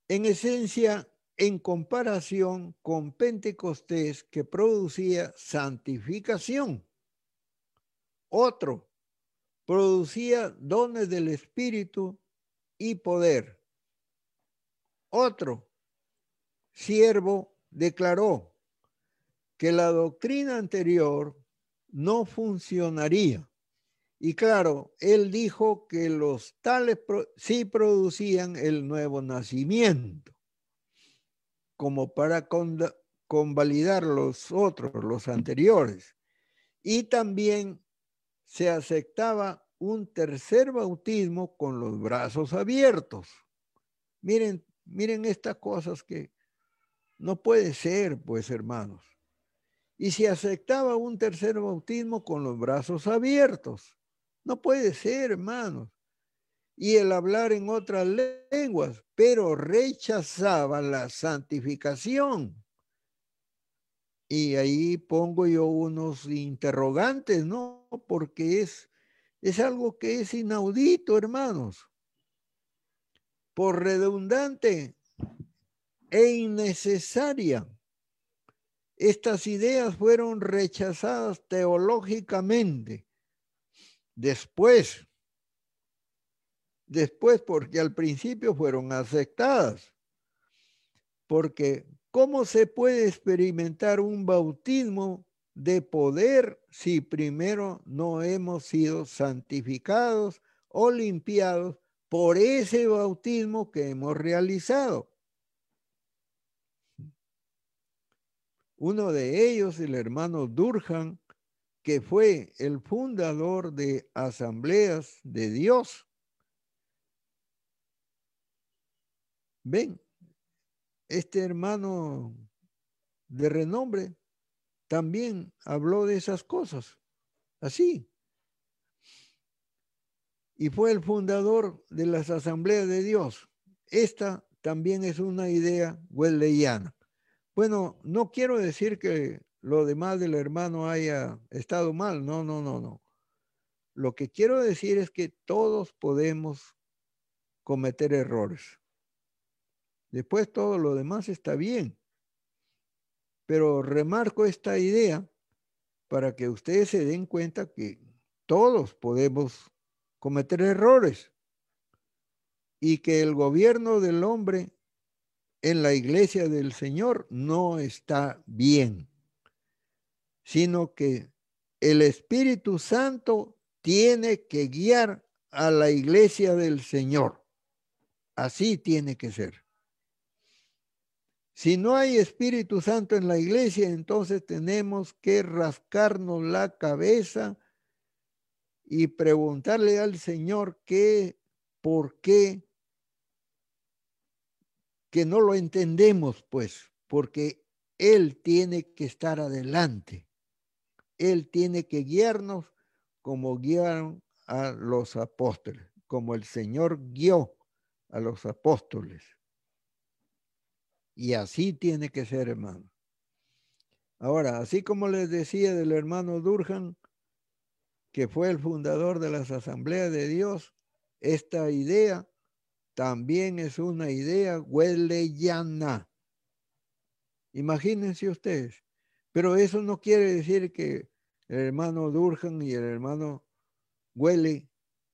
en esencia, en comparación con Pentecostés que producía santificación. Otro producía dones del Espíritu y poder. Otro siervo declaró que la doctrina anterior no funcionaría. Y claro, él dijo que los tales sí producían el nuevo nacimiento como para convalidar los otros, los anteriores. Y también se aceptaba un tercer bautismo con los brazos abiertos. Miren, miren estas cosas que no puede ser, pues hermanos. Y se aceptaba un tercer bautismo con los brazos abiertos. No puede ser, hermanos y el hablar en otras lenguas, pero rechazaba la santificación. Y ahí pongo yo unos interrogantes, ¿no? Porque es, es algo que es inaudito, hermanos. Por redundante e innecesaria. Estas ideas fueron rechazadas teológicamente. Después, después porque al principio fueron aceptadas. Porque ¿cómo se puede experimentar un bautismo de poder si primero no hemos sido santificados o limpiados por ese bautismo que hemos realizado? Uno de ellos, el hermano Durhan, que fue el fundador de Asambleas de Dios, Ven, este hermano de renombre también habló de esas cosas, así. Y fue el fundador de las asambleas de Dios. Esta también es una idea wesleyana. Bueno, no quiero decir que lo demás del hermano haya estado mal, no, no, no, no. Lo que quiero decir es que todos podemos cometer errores. Después todo lo demás está bien. Pero remarco esta idea para que ustedes se den cuenta que todos podemos cometer errores y que el gobierno del hombre en la iglesia del Señor no está bien, sino que el Espíritu Santo tiene que guiar a la iglesia del Señor. Así tiene que ser. Si no hay Espíritu Santo en la iglesia, entonces tenemos que rascarnos la cabeza y preguntarle al Señor qué, por qué, que no lo entendemos, pues, porque Él tiene que estar adelante. Él tiene que guiarnos como guiaron a los apóstoles, como el Señor guió a los apóstoles. Y así tiene que ser, hermano. Ahora, así como les decía del hermano Durhan, que fue el fundador de las asambleas de Dios, esta idea también es una idea hueleyana. Imagínense ustedes. Pero eso no quiere decir que el hermano Durhan y el hermano Huele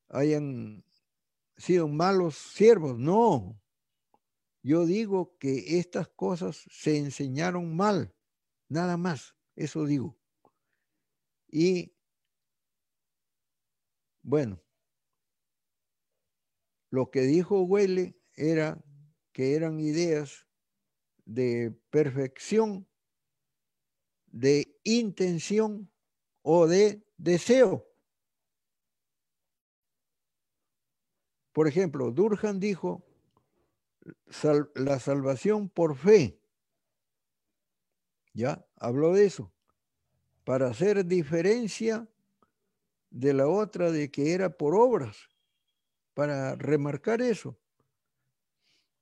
hayan sido malos siervos. No, Yo digo que estas cosas se enseñaron mal, nada más, eso digo. Y bueno, lo que dijo Huele era que eran ideas de perfección, de intención o de deseo. Por ejemplo, Durhan dijo la salvación por fe. Ya habló de eso. Para hacer diferencia de la otra de que era por obras. Para remarcar eso.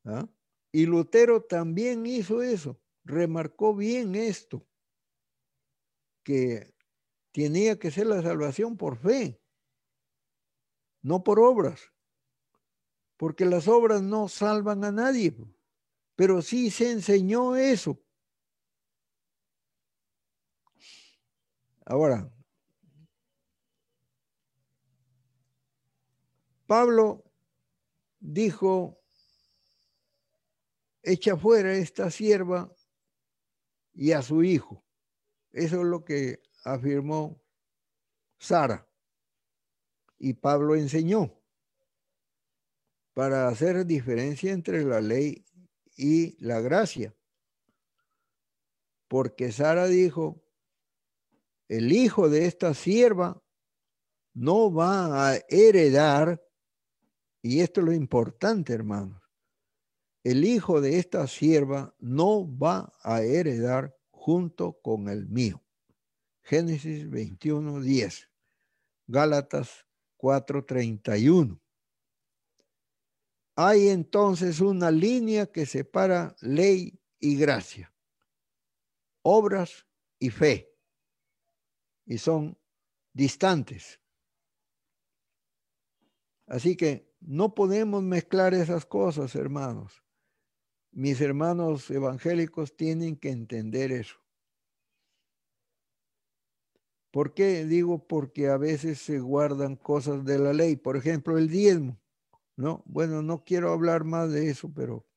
¿Ah? Y Lutero también hizo eso. Remarcó bien esto. Que tenía que ser la salvación por fe. No por obras porque las obras no salvan a nadie, pero sí se enseñó eso. Ahora, Pablo dijo, echa fuera esta sierva y a su hijo. Eso es lo que afirmó Sara. Y Pablo enseñó para hacer diferencia entre la ley y la gracia. Porque Sara dijo, el hijo de esta sierva no va a heredar, y esto es lo importante, hermanos, el hijo de esta sierva no va a heredar junto con el mío. Génesis 21, 10. Gálatas 4, 31. Hay entonces una línea que separa ley y gracia, obras y fe, y son distantes. Así que no podemos mezclar esas cosas, hermanos. Mis hermanos evangélicos tienen que entender eso. ¿Por qué? Digo porque a veces se guardan cosas de la ley. Por ejemplo, el diezmo. No, bueno, no quiero hablar más de eso, pero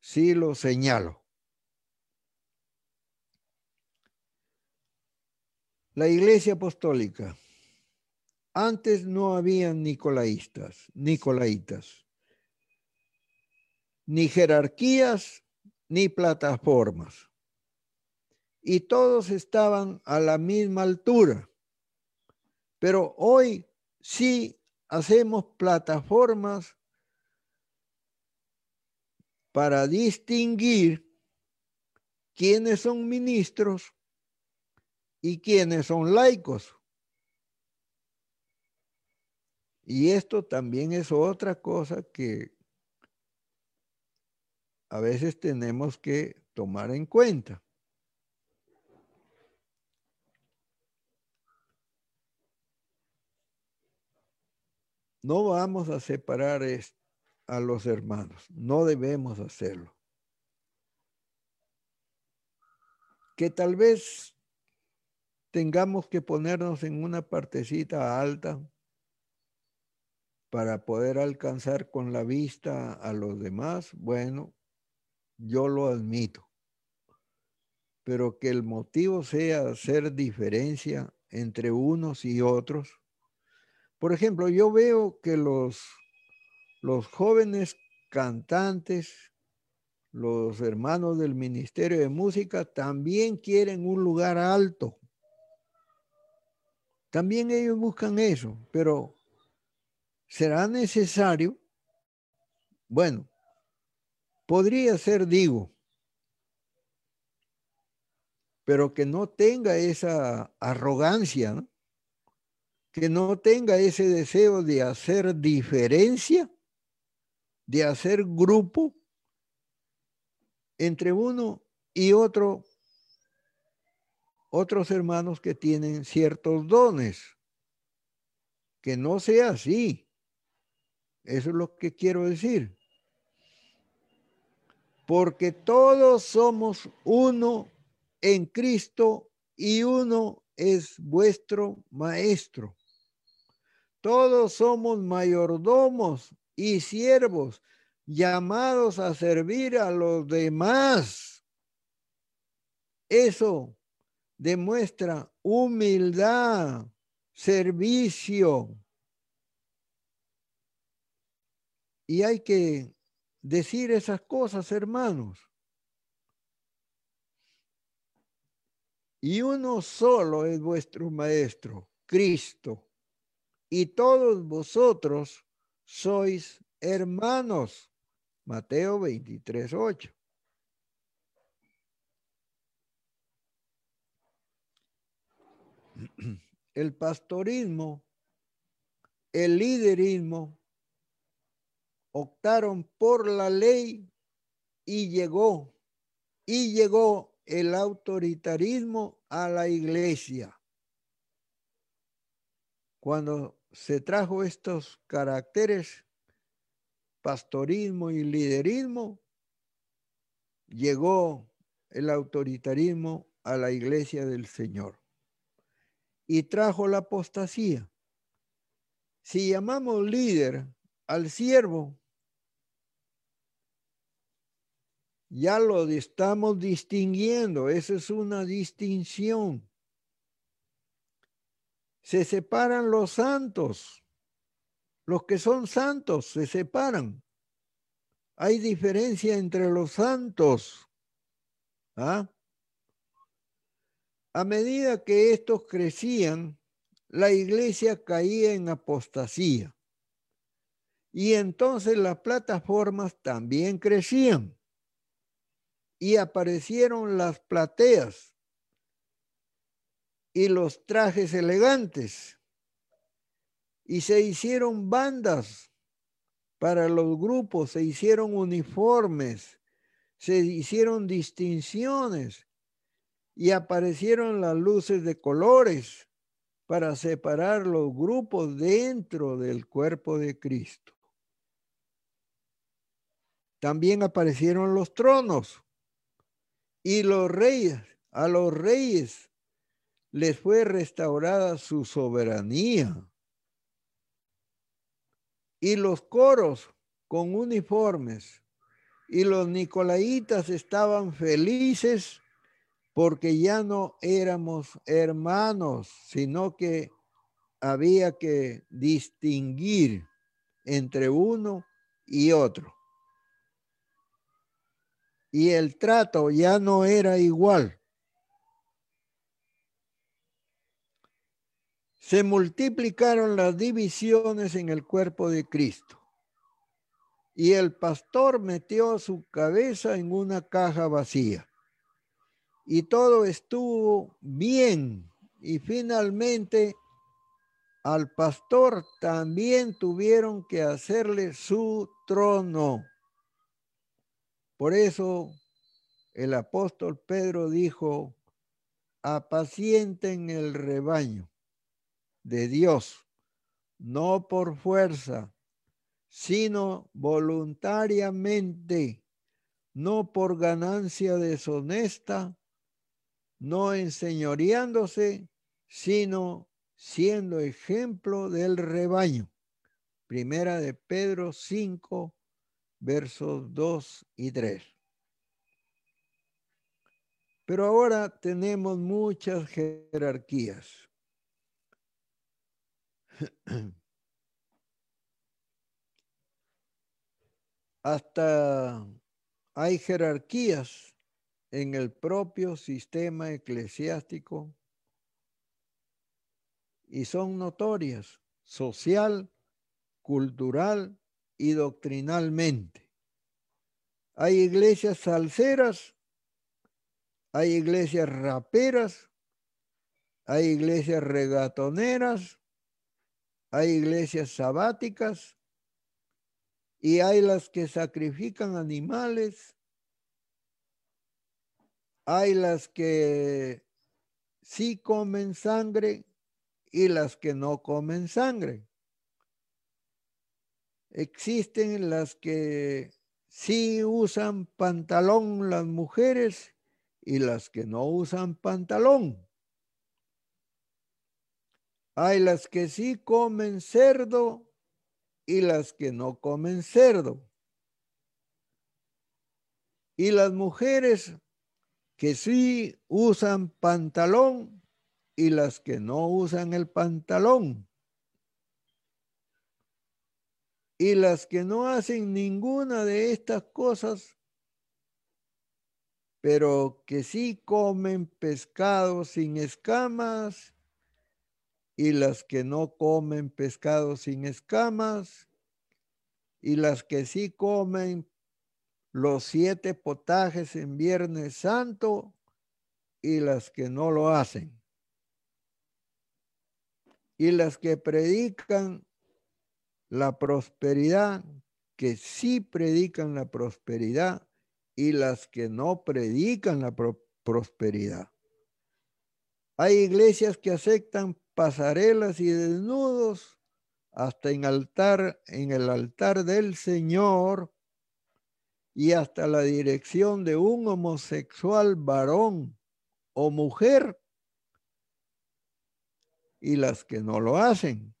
sí lo señalo. La iglesia apostólica. Antes no habían nicolaístas, nicolaitas, ni jerarquías, ni plataformas. Y todos estaban a la misma altura. Pero hoy sí hacemos plataformas para distinguir quiénes son ministros y quiénes son laicos. Y esto también es otra cosa que a veces tenemos que tomar en cuenta. No vamos a separar a los hermanos, no debemos hacerlo. Que tal vez tengamos que ponernos en una partecita alta para poder alcanzar con la vista a los demás, bueno, yo lo admito. Pero que el motivo sea hacer diferencia entre unos y otros, por ejemplo, yo veo que los, los jóvenes cantantes, los hermanos del Ministerio de Música también quieren un lugar alto. También ellos buscan eso, pero será necesario, bueno, podría ser, digo, pero que no tenga esa arrogancia, que no tenga ese deseo de hacer diferencia, de hacer grupo entre uno y otro, otros hermanos que tienen ciertos dones. Que no sea así. Eso es lo que quiero decir. Porque todos somos uno en Cristo y uno es vuestro maestro. Todos somos mayordomos y siervos llamados a servir a los demás. Eso demuestra humildad, servicio. Y hay que decir esas cosas, hermanos. Y uno solo es vuestro maestro, Cristo. Y todos vosotros sois hermanos. Mateo 23, 8. El pastorismo, el liderismo, optaron por la ley y llegó, y llegó el autoritarismo a la iglesia. Cuando se trajo estos caracteres, pastorismo y liderismo, llegó el autoritarismo a la iglesia del Señor y trajo la apostasía. Si llamamos líder al siervo, ya lo estamos distinguiendo, esa es una distinción. Se separan los santos, los que son santos se separan. Hay diferencia entre los santos. ¿Ah? A medida que estos crecían, la iglesia caía en apostasía. Y entonces las plataformas también crecían y aparecieron las plateas y los trajes elegantes y se hicieron bandas para los grupos, se hicieron uniformes, se hicieron distinciones y aparecieron las luces de colores para separar los grupos dentro del cuerpo de Cristo. También aparecieron los tronos y los reyes, a los reyes les fue restaurada su soberanía. Y los coros con uniformes y los nicolaitas estaban felices porque ya no éramos hermanos, sino que había que distinguir entre uno y otro y el trato ya no era igual. Se multiplicaron las divisiones en el cuerpo de Cristo. Y el pastor metió su cabeza en una caja vacía. Y todo estuvo bien. Y finalmente al pastor también tuvieron que hacerle su trono. Por eso el apóstol Pedro dijo, apacienten el rebaño de Dios, no por fuerza, sino voluntariamente, no por ganancia deshonesta, no enseñoreándose, sino siendo ejemplo del rebaño. Primera de Pedro 5, versos 2 y 3. Pero ahora tenemos muchas jerarquías. Hasta hay jerarquías en el propio sistema eclesiástico y son notorias social, cultural y doctrinalmente. Hay iglesias salseras, hay iglesias raperas, hay iglesias regatoneras, hay iglesias sabáticas y hay las que sacrifican animales, hay las que sí comen sangre y las que no comen sangre. Existen las que sí usan pantalón las mujeres y las que no usan pantalón. Hay las que sí comen cerdo y las que no comen cerdo. Y las mujeres que sí usan pantalón y las que no usan el pantalón. Y las que no hacen ninguna de estas cosas, pero que sí comen pescado sin escamas, y las que no comen pescado sin escamas, y las que sí comen los siete potajes en Viernes Santo, y las que no lo hacen. Y las que predican la prosperidad, que sí predican la prosperidad y las que no predican la prosperidad. Hay iglesias que aceptan pasarelas y desnudos hasta en altar, en el altar del Señor y hasta la dirección de un homosexual varón o mujer y las que no lo hacen.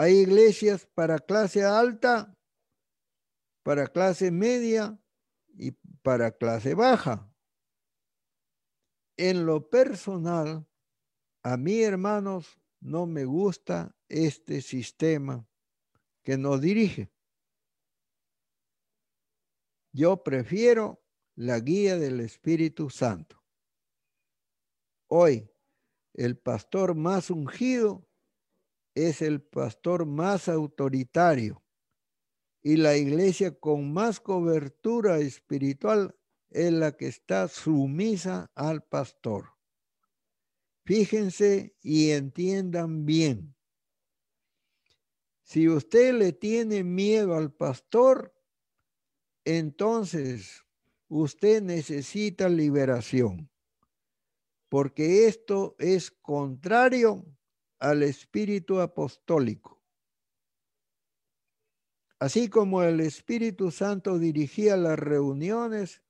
Hay iglesias para clase alta, para clase media y para clase baja. En lo personal, a mí, hermanos, no me gusta este sistema que nos dirige. Yo prefiero la guía del Espíritu Santo. Hoy, el pastor más ungido es el pastor más autoritario y la iglesia con más cobertura espiritual es la que está sumisa al pastor. Fíjense y entiendan bien. Si usted le tiene miedo al pastor, entonces usted necesita liberación, porque esto es contrario al espíritu apostólico. Así como el Espíritu Santo dirigía las reuniones,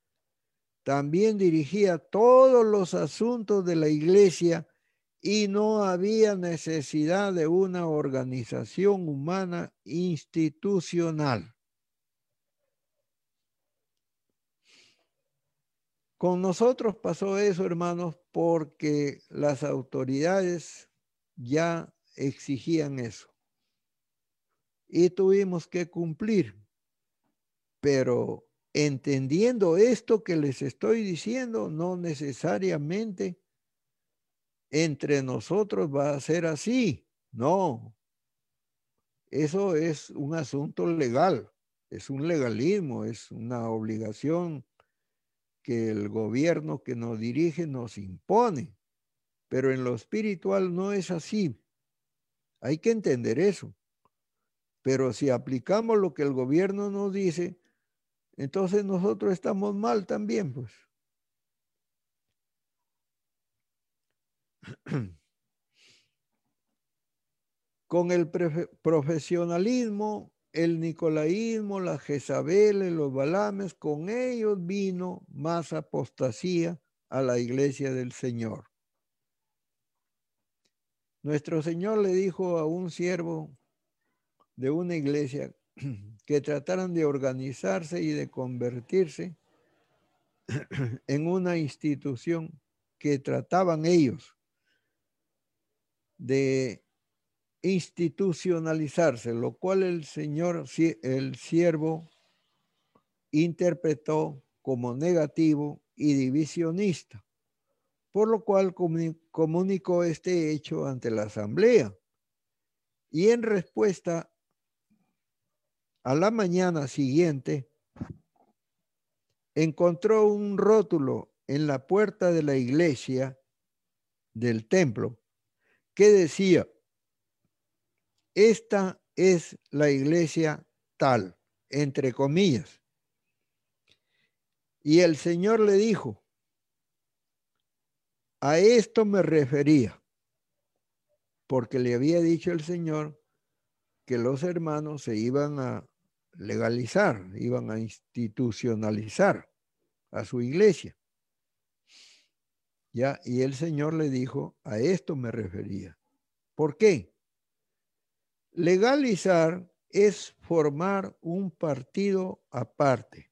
también dirigía todos los asuntos de la iglesia y no había necesidad de una organización humana institucional. Con nosotros pasó eso, hermanos, porque las autoridades ya exigían eso. Y tuvimos que cumplir. Pero entendiendo esto que les estoy diciendo, no necesariamente entre nosotros va a ser así. No. Eso es un asunto legal, es un legalismo, es una obligación que el gobierno que nos dirige nos impone. Pero en lo espiritual no es así. Hay que entender eso. Pero si aplicamos lo que el gobierno nos dice, entonces nosotros estamos mal también, pues. Con el profesionalismo, el nicolaísmo, la Jezabel, los balames, con ellos vino más apostasía a la iglesia del Señor. Nuestro Señor le dijo a un siervo de una iglesia que trataran de organizarse y de convertirse en una institución que trataban ellos de institucionalizarse, lo cual el Señor, el siervo, interpretó como negativo y divisionista por lo cual comunicó este hecho ante la asamblea. Y en respuesta a la mañana siguiente, encontró un rótulo en la puerta de la iglesia del templo que decía, esta es la iglesia tal, entre comillas. Y el Señor le dijo, a esto me refería, porque le había dicho el Señor que los hermanos se iban a legalizar, iban a institucionalizar a su iglesia. Ya, y el Señor le dijo, a esto me refería. ¿Por qué? Legalizar es formar un partido aparte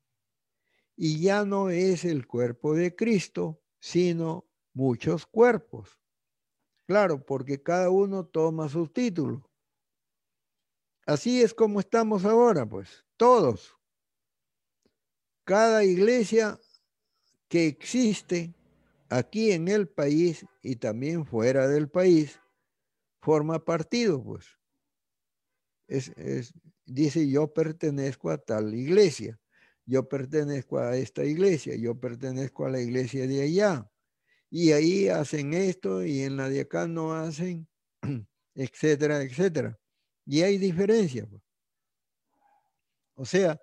y ya no es el cuerpo de Cristo, sino muchos cuerpos. Claro, porque cada uno toma su título. Así es como estamos ahora, pues, todos. Cada iglesia que existe aquí en el país y también fuera del país forma partido, pues. Es, dice, yo pertenezco a tal iglesia, yo pertenezco a esta iglesia, yo pertenezco a la iglesia de allá. Y ahí hacen esto y en la de acá no hacen, etcétera, etcétera. Y hay diferencia. Pues. O sea,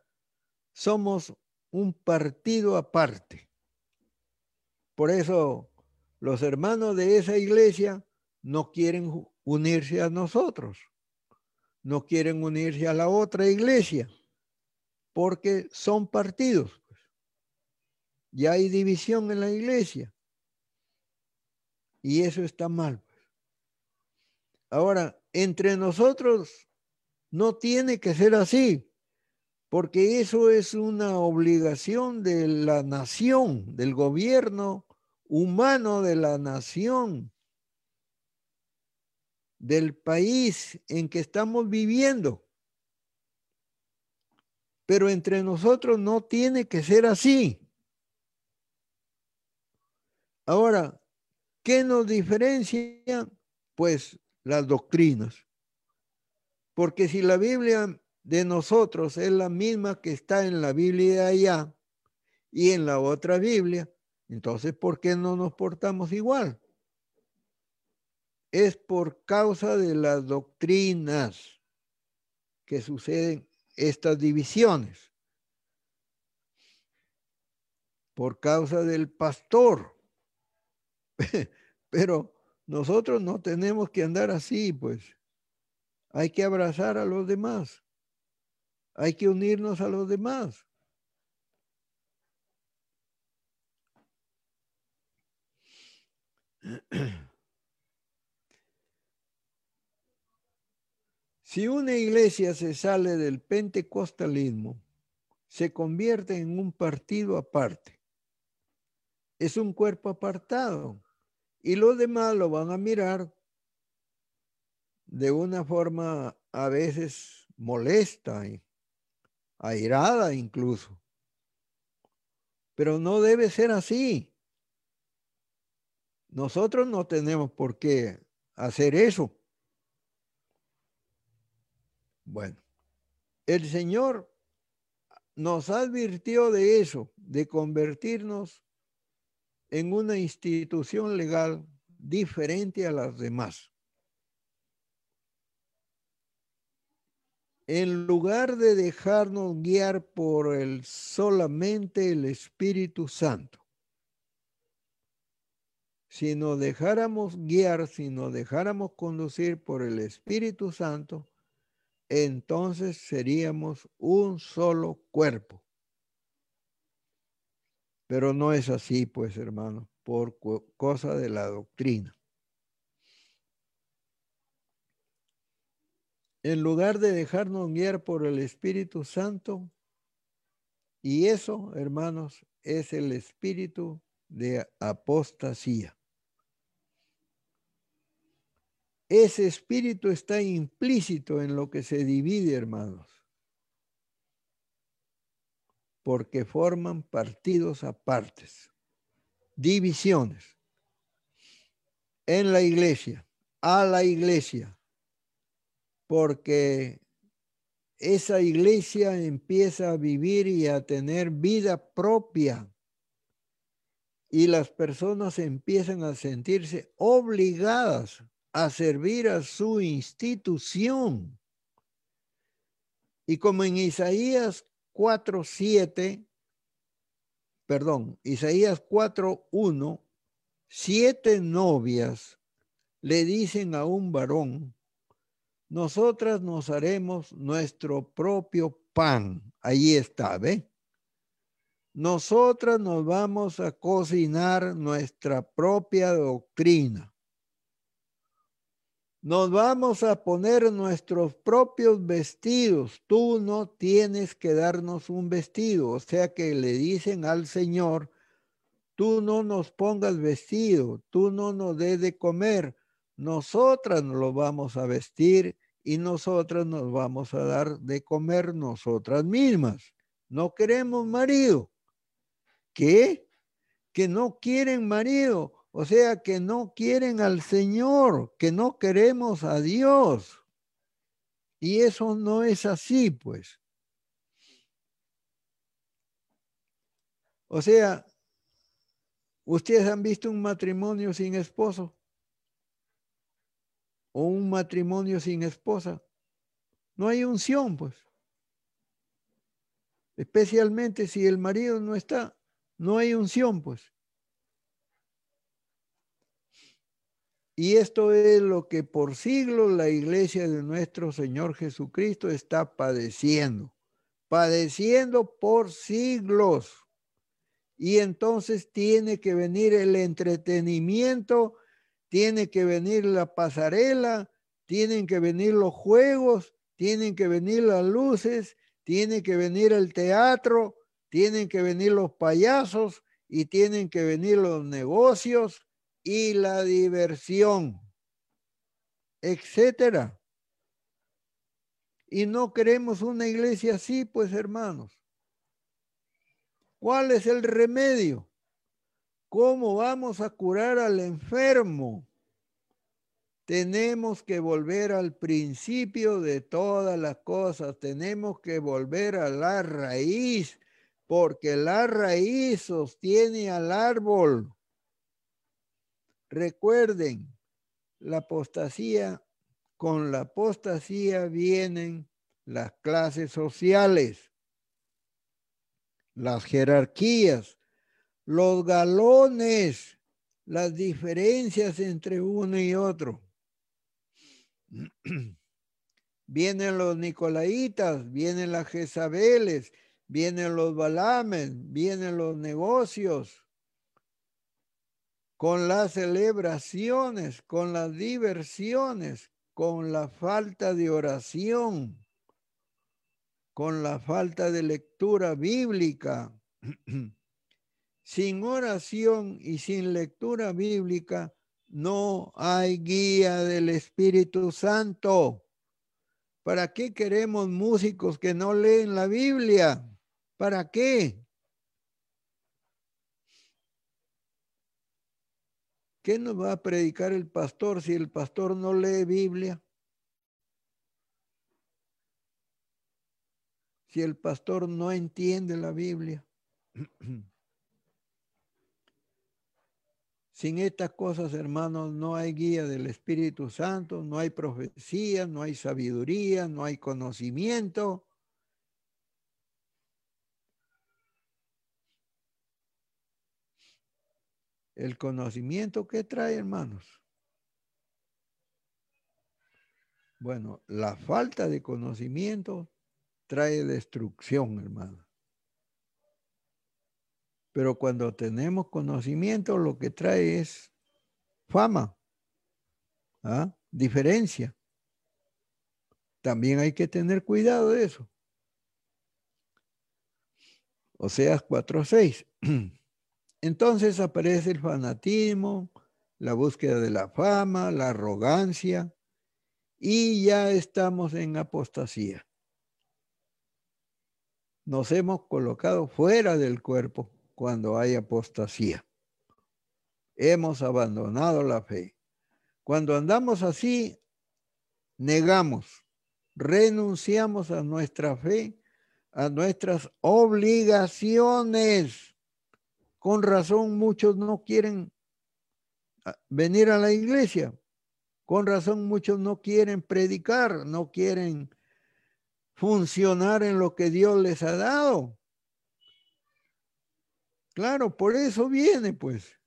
somos un partido aparte. Por eso los hermanos de esa iglesia no quieren unirse a nosotros, no quieren unirse a la otra iglesia, porque son partidos. Pues. Ya hay división en la iglesia. Y eso está mal. Pues. Ahora, entre nosotros no tiene que ser así porque eso es una obligación de la nación, del gobierno humano de la nación, del país en que estamos viviendo. Pero entre nosotros no tiene que ser así. Ahora, ¿qué nos diferencia? Pues las doctrinas. Porque si la Biblia de nosotros es la misma que está en la Biblia de allá y en la otra Biblia, entonces ¿por qué no nos portamos igual? Es por causa de las doctrinas que suceden estas divisiones. Por causa del pastor. Pero nosotros no tenemos que andar así, pues. Hay que abrazar a los demás. Hay que unirnos a los demás. Si una iglesia se sale del pentecostalismo, se convierte en un partido aparte. Es un cuerpo apartado. Y los demás lo van a mirar de una forma a veces molesta airada incluso. Pero no debe ser así. Nosotros no tenemos por qué hacer eso. Bueno, el Señor nos advirtió de eso, de convertirnos en una institución legal diferente a las demás. en lugar de dejarnos guiar por el solamente el Espíritu Santo, si nos dejáramos guiar, si nos dejáramos conducir por el Espíritu Santo, entonces seríamos un solo cuerpo. Pero no es así, pues, hermano, por cosa de la doctrina. en lugar de dejarnos guiar por el Espíritu Santo. Y eso, hermanos, es el espíritu de apostasía. Ese espíritu está implícito en lo que se divide, hermanos, porque forman partidos apartes, divisiones en la iglesia, a la iglesia, porque esa iglesia empieza a vivir y a tener vida propia y las personas empiezan a sentirse obligadas a servir a su institución. Y como en Isaías 4.7, perdón, Isaías 4.1, siete novias le dicen a un varón, nosotras nos haremos nuestro propio pan. Ahí está, ¿ve? Nosotras nos vamos a cocinar nuestra propia doctrina. Nos vamos a poner nuestros propios vestidos. Tú no tienes que darnos un vestido. O sea que le dicen al Señor, tú no nos pongas vestido, tú no nos des de comer. Nosotras nos lo vamos a vestir y nosotras nos vamos a dar de comer nosotras mismas. No queremos marido. ¿Qué? Que no quieren marido. O sea, que no quieren al Señor, que no queremos a Dios. Y eso no es así, pues. O sea, ¿ustedes han visto un matrimonio sin esposo? ¿O un matrimonio sin esposa? No hay unción, pues. Especialmente si el marido no está, no hay unción, pues. Y esto es lo que por siglos la iglesia de nuestro Señor Jesucristo está padeciendo, padeciendo por siglos. Y entonces tiene que venir el entretenimiento, tiene que venir la pasarela, tienen que venir los juegos, tienen que venir las luces, tiene que venir el teatro, tienen que venir los payasos y tienen que venir los negocios y la diversión, etcétera. Y no queremos una iglesia así, pues hermanos. ¿Cuál es el remedio? ¿Cómo vamos a curar al enfermo? Tenemos que volver al principio de todas las cosas, tenemos que volver a la raíz, porque la raíz sostiene al árbol. Recuerden, la apostasía, con la apostasía vienen las clases sociales, las jerarquías, los galones, las diferencias entre uno y otro. vienen los Nicolaitas, vienen las Jezabeles, vienen los Balames, vienen los negocios, con las celebraciones, con las diversiones, con la falta de oración, con la falta de lectura bíblica. sin oración y sin lectura bíblica no hay guía del Espíritu Santo. ¿Para qué queremos músicos que no leen la Biblia? ¿Para qué? ¿Qué nos va a predicar el pastor si el pastor no lee Biblia? Si el pastor no entiende la Biblia. Sin estas cosas, hermanos, no hay guía del Espíritu Santo, no hay profecía, no hay sabiduría, no hay conocimiento. El conocimiento que trae, hermanos. Bueno, la falta de conocimiento trae destrucción, hermano. Pero cuando tenemos conocimiento, lo que trae es fama, ¿ah? diferencia. También hay que tener cuidado de eso. O sea, 4.6. Entonces aparece el fanatismo, la búsqueda de la fama, la arrogancia, y ya estamos en apostasía. Nos hemos colocado fuera del cuerpo cuando hay apostasía. Hemos abandonado la fe. Cuando andamos así, negamos, renunciamos a nuestra fe, a nuestras obligaciones con razón muchos no quieren ah, venir a la iglesia. Con razón muchos no quieren predicar, no quieren funcionar en lo que Dios les ha dado. Claro, por eso viene pues.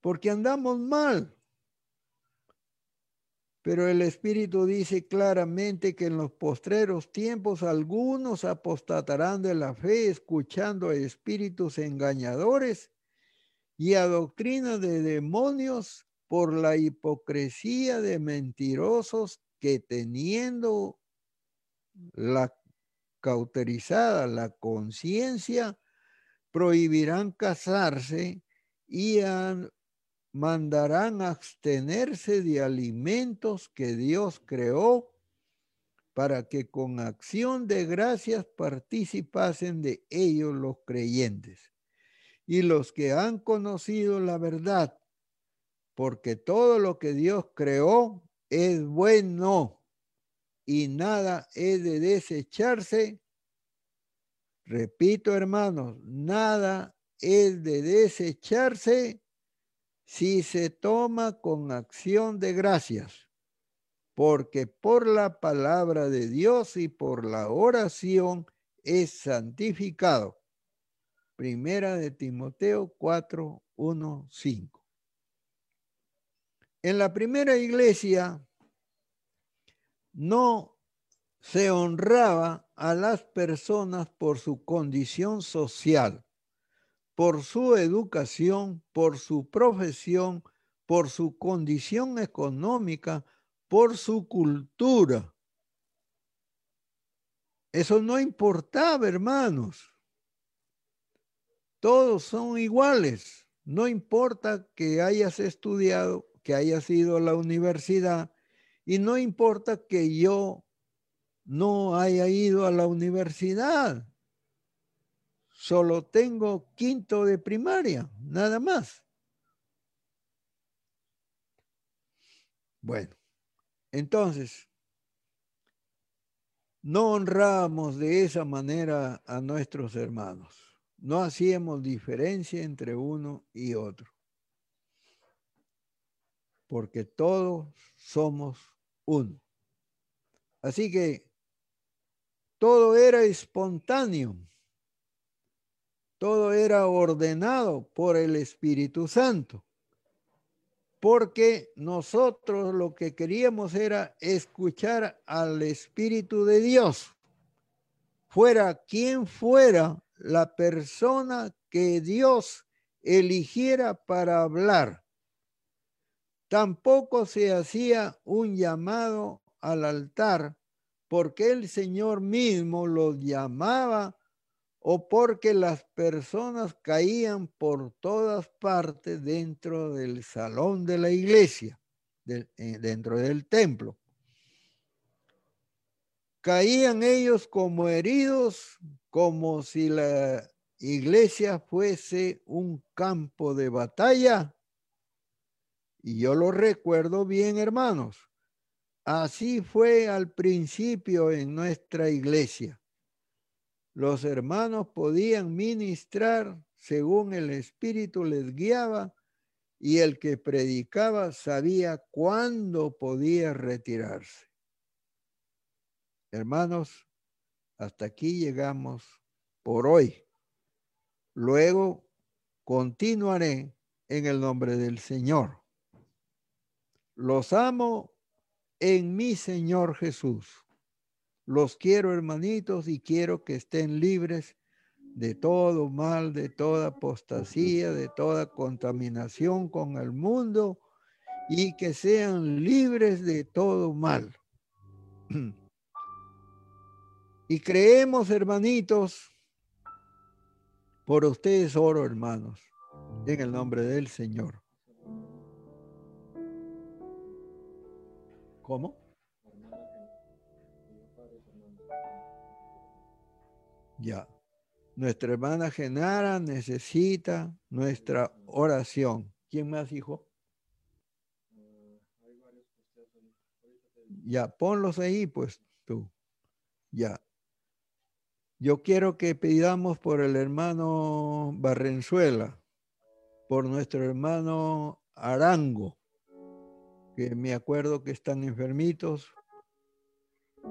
Porque andamos mal. Pero el Espíritu dice claramente que en los postreros tiempos algunos apostatarán de la fe escuchando a espíritus engañadores y a doctrina de demonios por la hipocresía de mentirosos que teniendo la cauterizada la conciencia, prohibirán casarse y mandarán abstenerse de alimentos que Dios creó para que con acción de gracias participasen de ellos los creyentes y los que han conocido la verdad, porque todo lo que Dios creó es bueno y nada es de desecharse. Repito, hermanos, nada es de desecharse si se toma con acción de gracias, porque por la palabra de Dios y por la oración es santificado. Primera de Timoteo 4, 1, 5. En la primera iglesia no se honraba a las personas por su condición social, por su educación, por su profesión, por su condición económica, por su cultura. Eso no importaba, hermanos. Todos son iguales. No importa que hayas estudiado, que hayas ido a la universidad, y no importa que yo no haya ido a la universidad. Solo tengo quinto de primaria, nada más. Bueno, entonces, no honramos de esa manera a nuestros hermanos. No hacíamos diferencia entre uno y otro. Porque todos somos uno. Así que todo era espontáneo, todo era ordenado por el Espíritu Santo, porque nosotros lo que queríamos era escuchar al Espíritu de Dios, fuera quien fuera la persona que Dios eligiera para hablar. Tampoco se hacía un llamado al altar porque el Señor mismo los llamaba o porque las personas caían por todas partes dentro del salón de la iglesia, eh, dentro del templo. Caían ellos como heridos, como si la iglesia fuese un campo de batalla y yo lo recuerdo bien, hermanos. Así fue al principio en nuestra iglesia. Los hermanos podían ministrar según el Espíritu les guiaba y el que predicaba sabía cuándo podía retirarse. Hermanos, hasta aquí llegamos por hoy. Luego continuaré en el nombre del Señor. Los amo en mi Señor Jesús. Los quiero, hermanitos, y quiero que estén libres de todo mal, de toda apostasía, de toda contaminación con el mundo y que sean libres de todo mal. Y creemos, hermanitos, por ustedes oro, hermanos, en el nombre del Señor. ¿Cómo? Ya. Nuestra hermana Genara necesita nuestra oración. ¿Quién más, hijo? Ya, ponlos ahí, pues tú. Ya. Yo quiero que pidamos por el hermano Barrenzuela, por nuestro hermano Arango, que me acuerdo que están enfermitos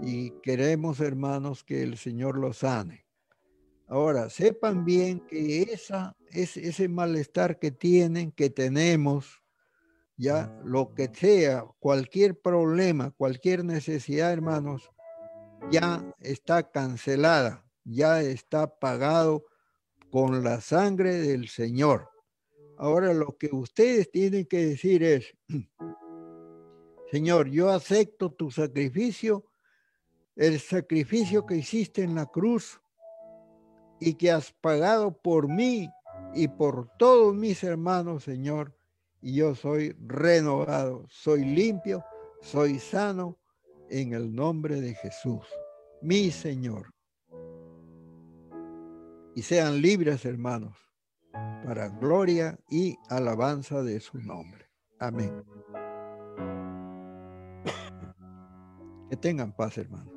y queremos, hermanos, que el Señor los sane. Ahora, sepan bien que esa, es, ese malestar que tienen, que tenemos, ya lo que sea, cualquier problema, cualquier necesidad, hermanos, ya está cancelada, ya está pagado con la sangre del Señor. Ahora lo que ustedes tienen que decir es, Señor, yo acepto tu sacrificio, el sacrificio que hiciste en la cruz y que has pagado por mí y por todos mis hermanos, Señor. Y yo soy renovado, soy limpio, soy sano en el nombre de Jesús, mi Señor. Y sean libres, hermanos para gloria y alabanza de su nombre. Amén. Que tengan paz, hermano.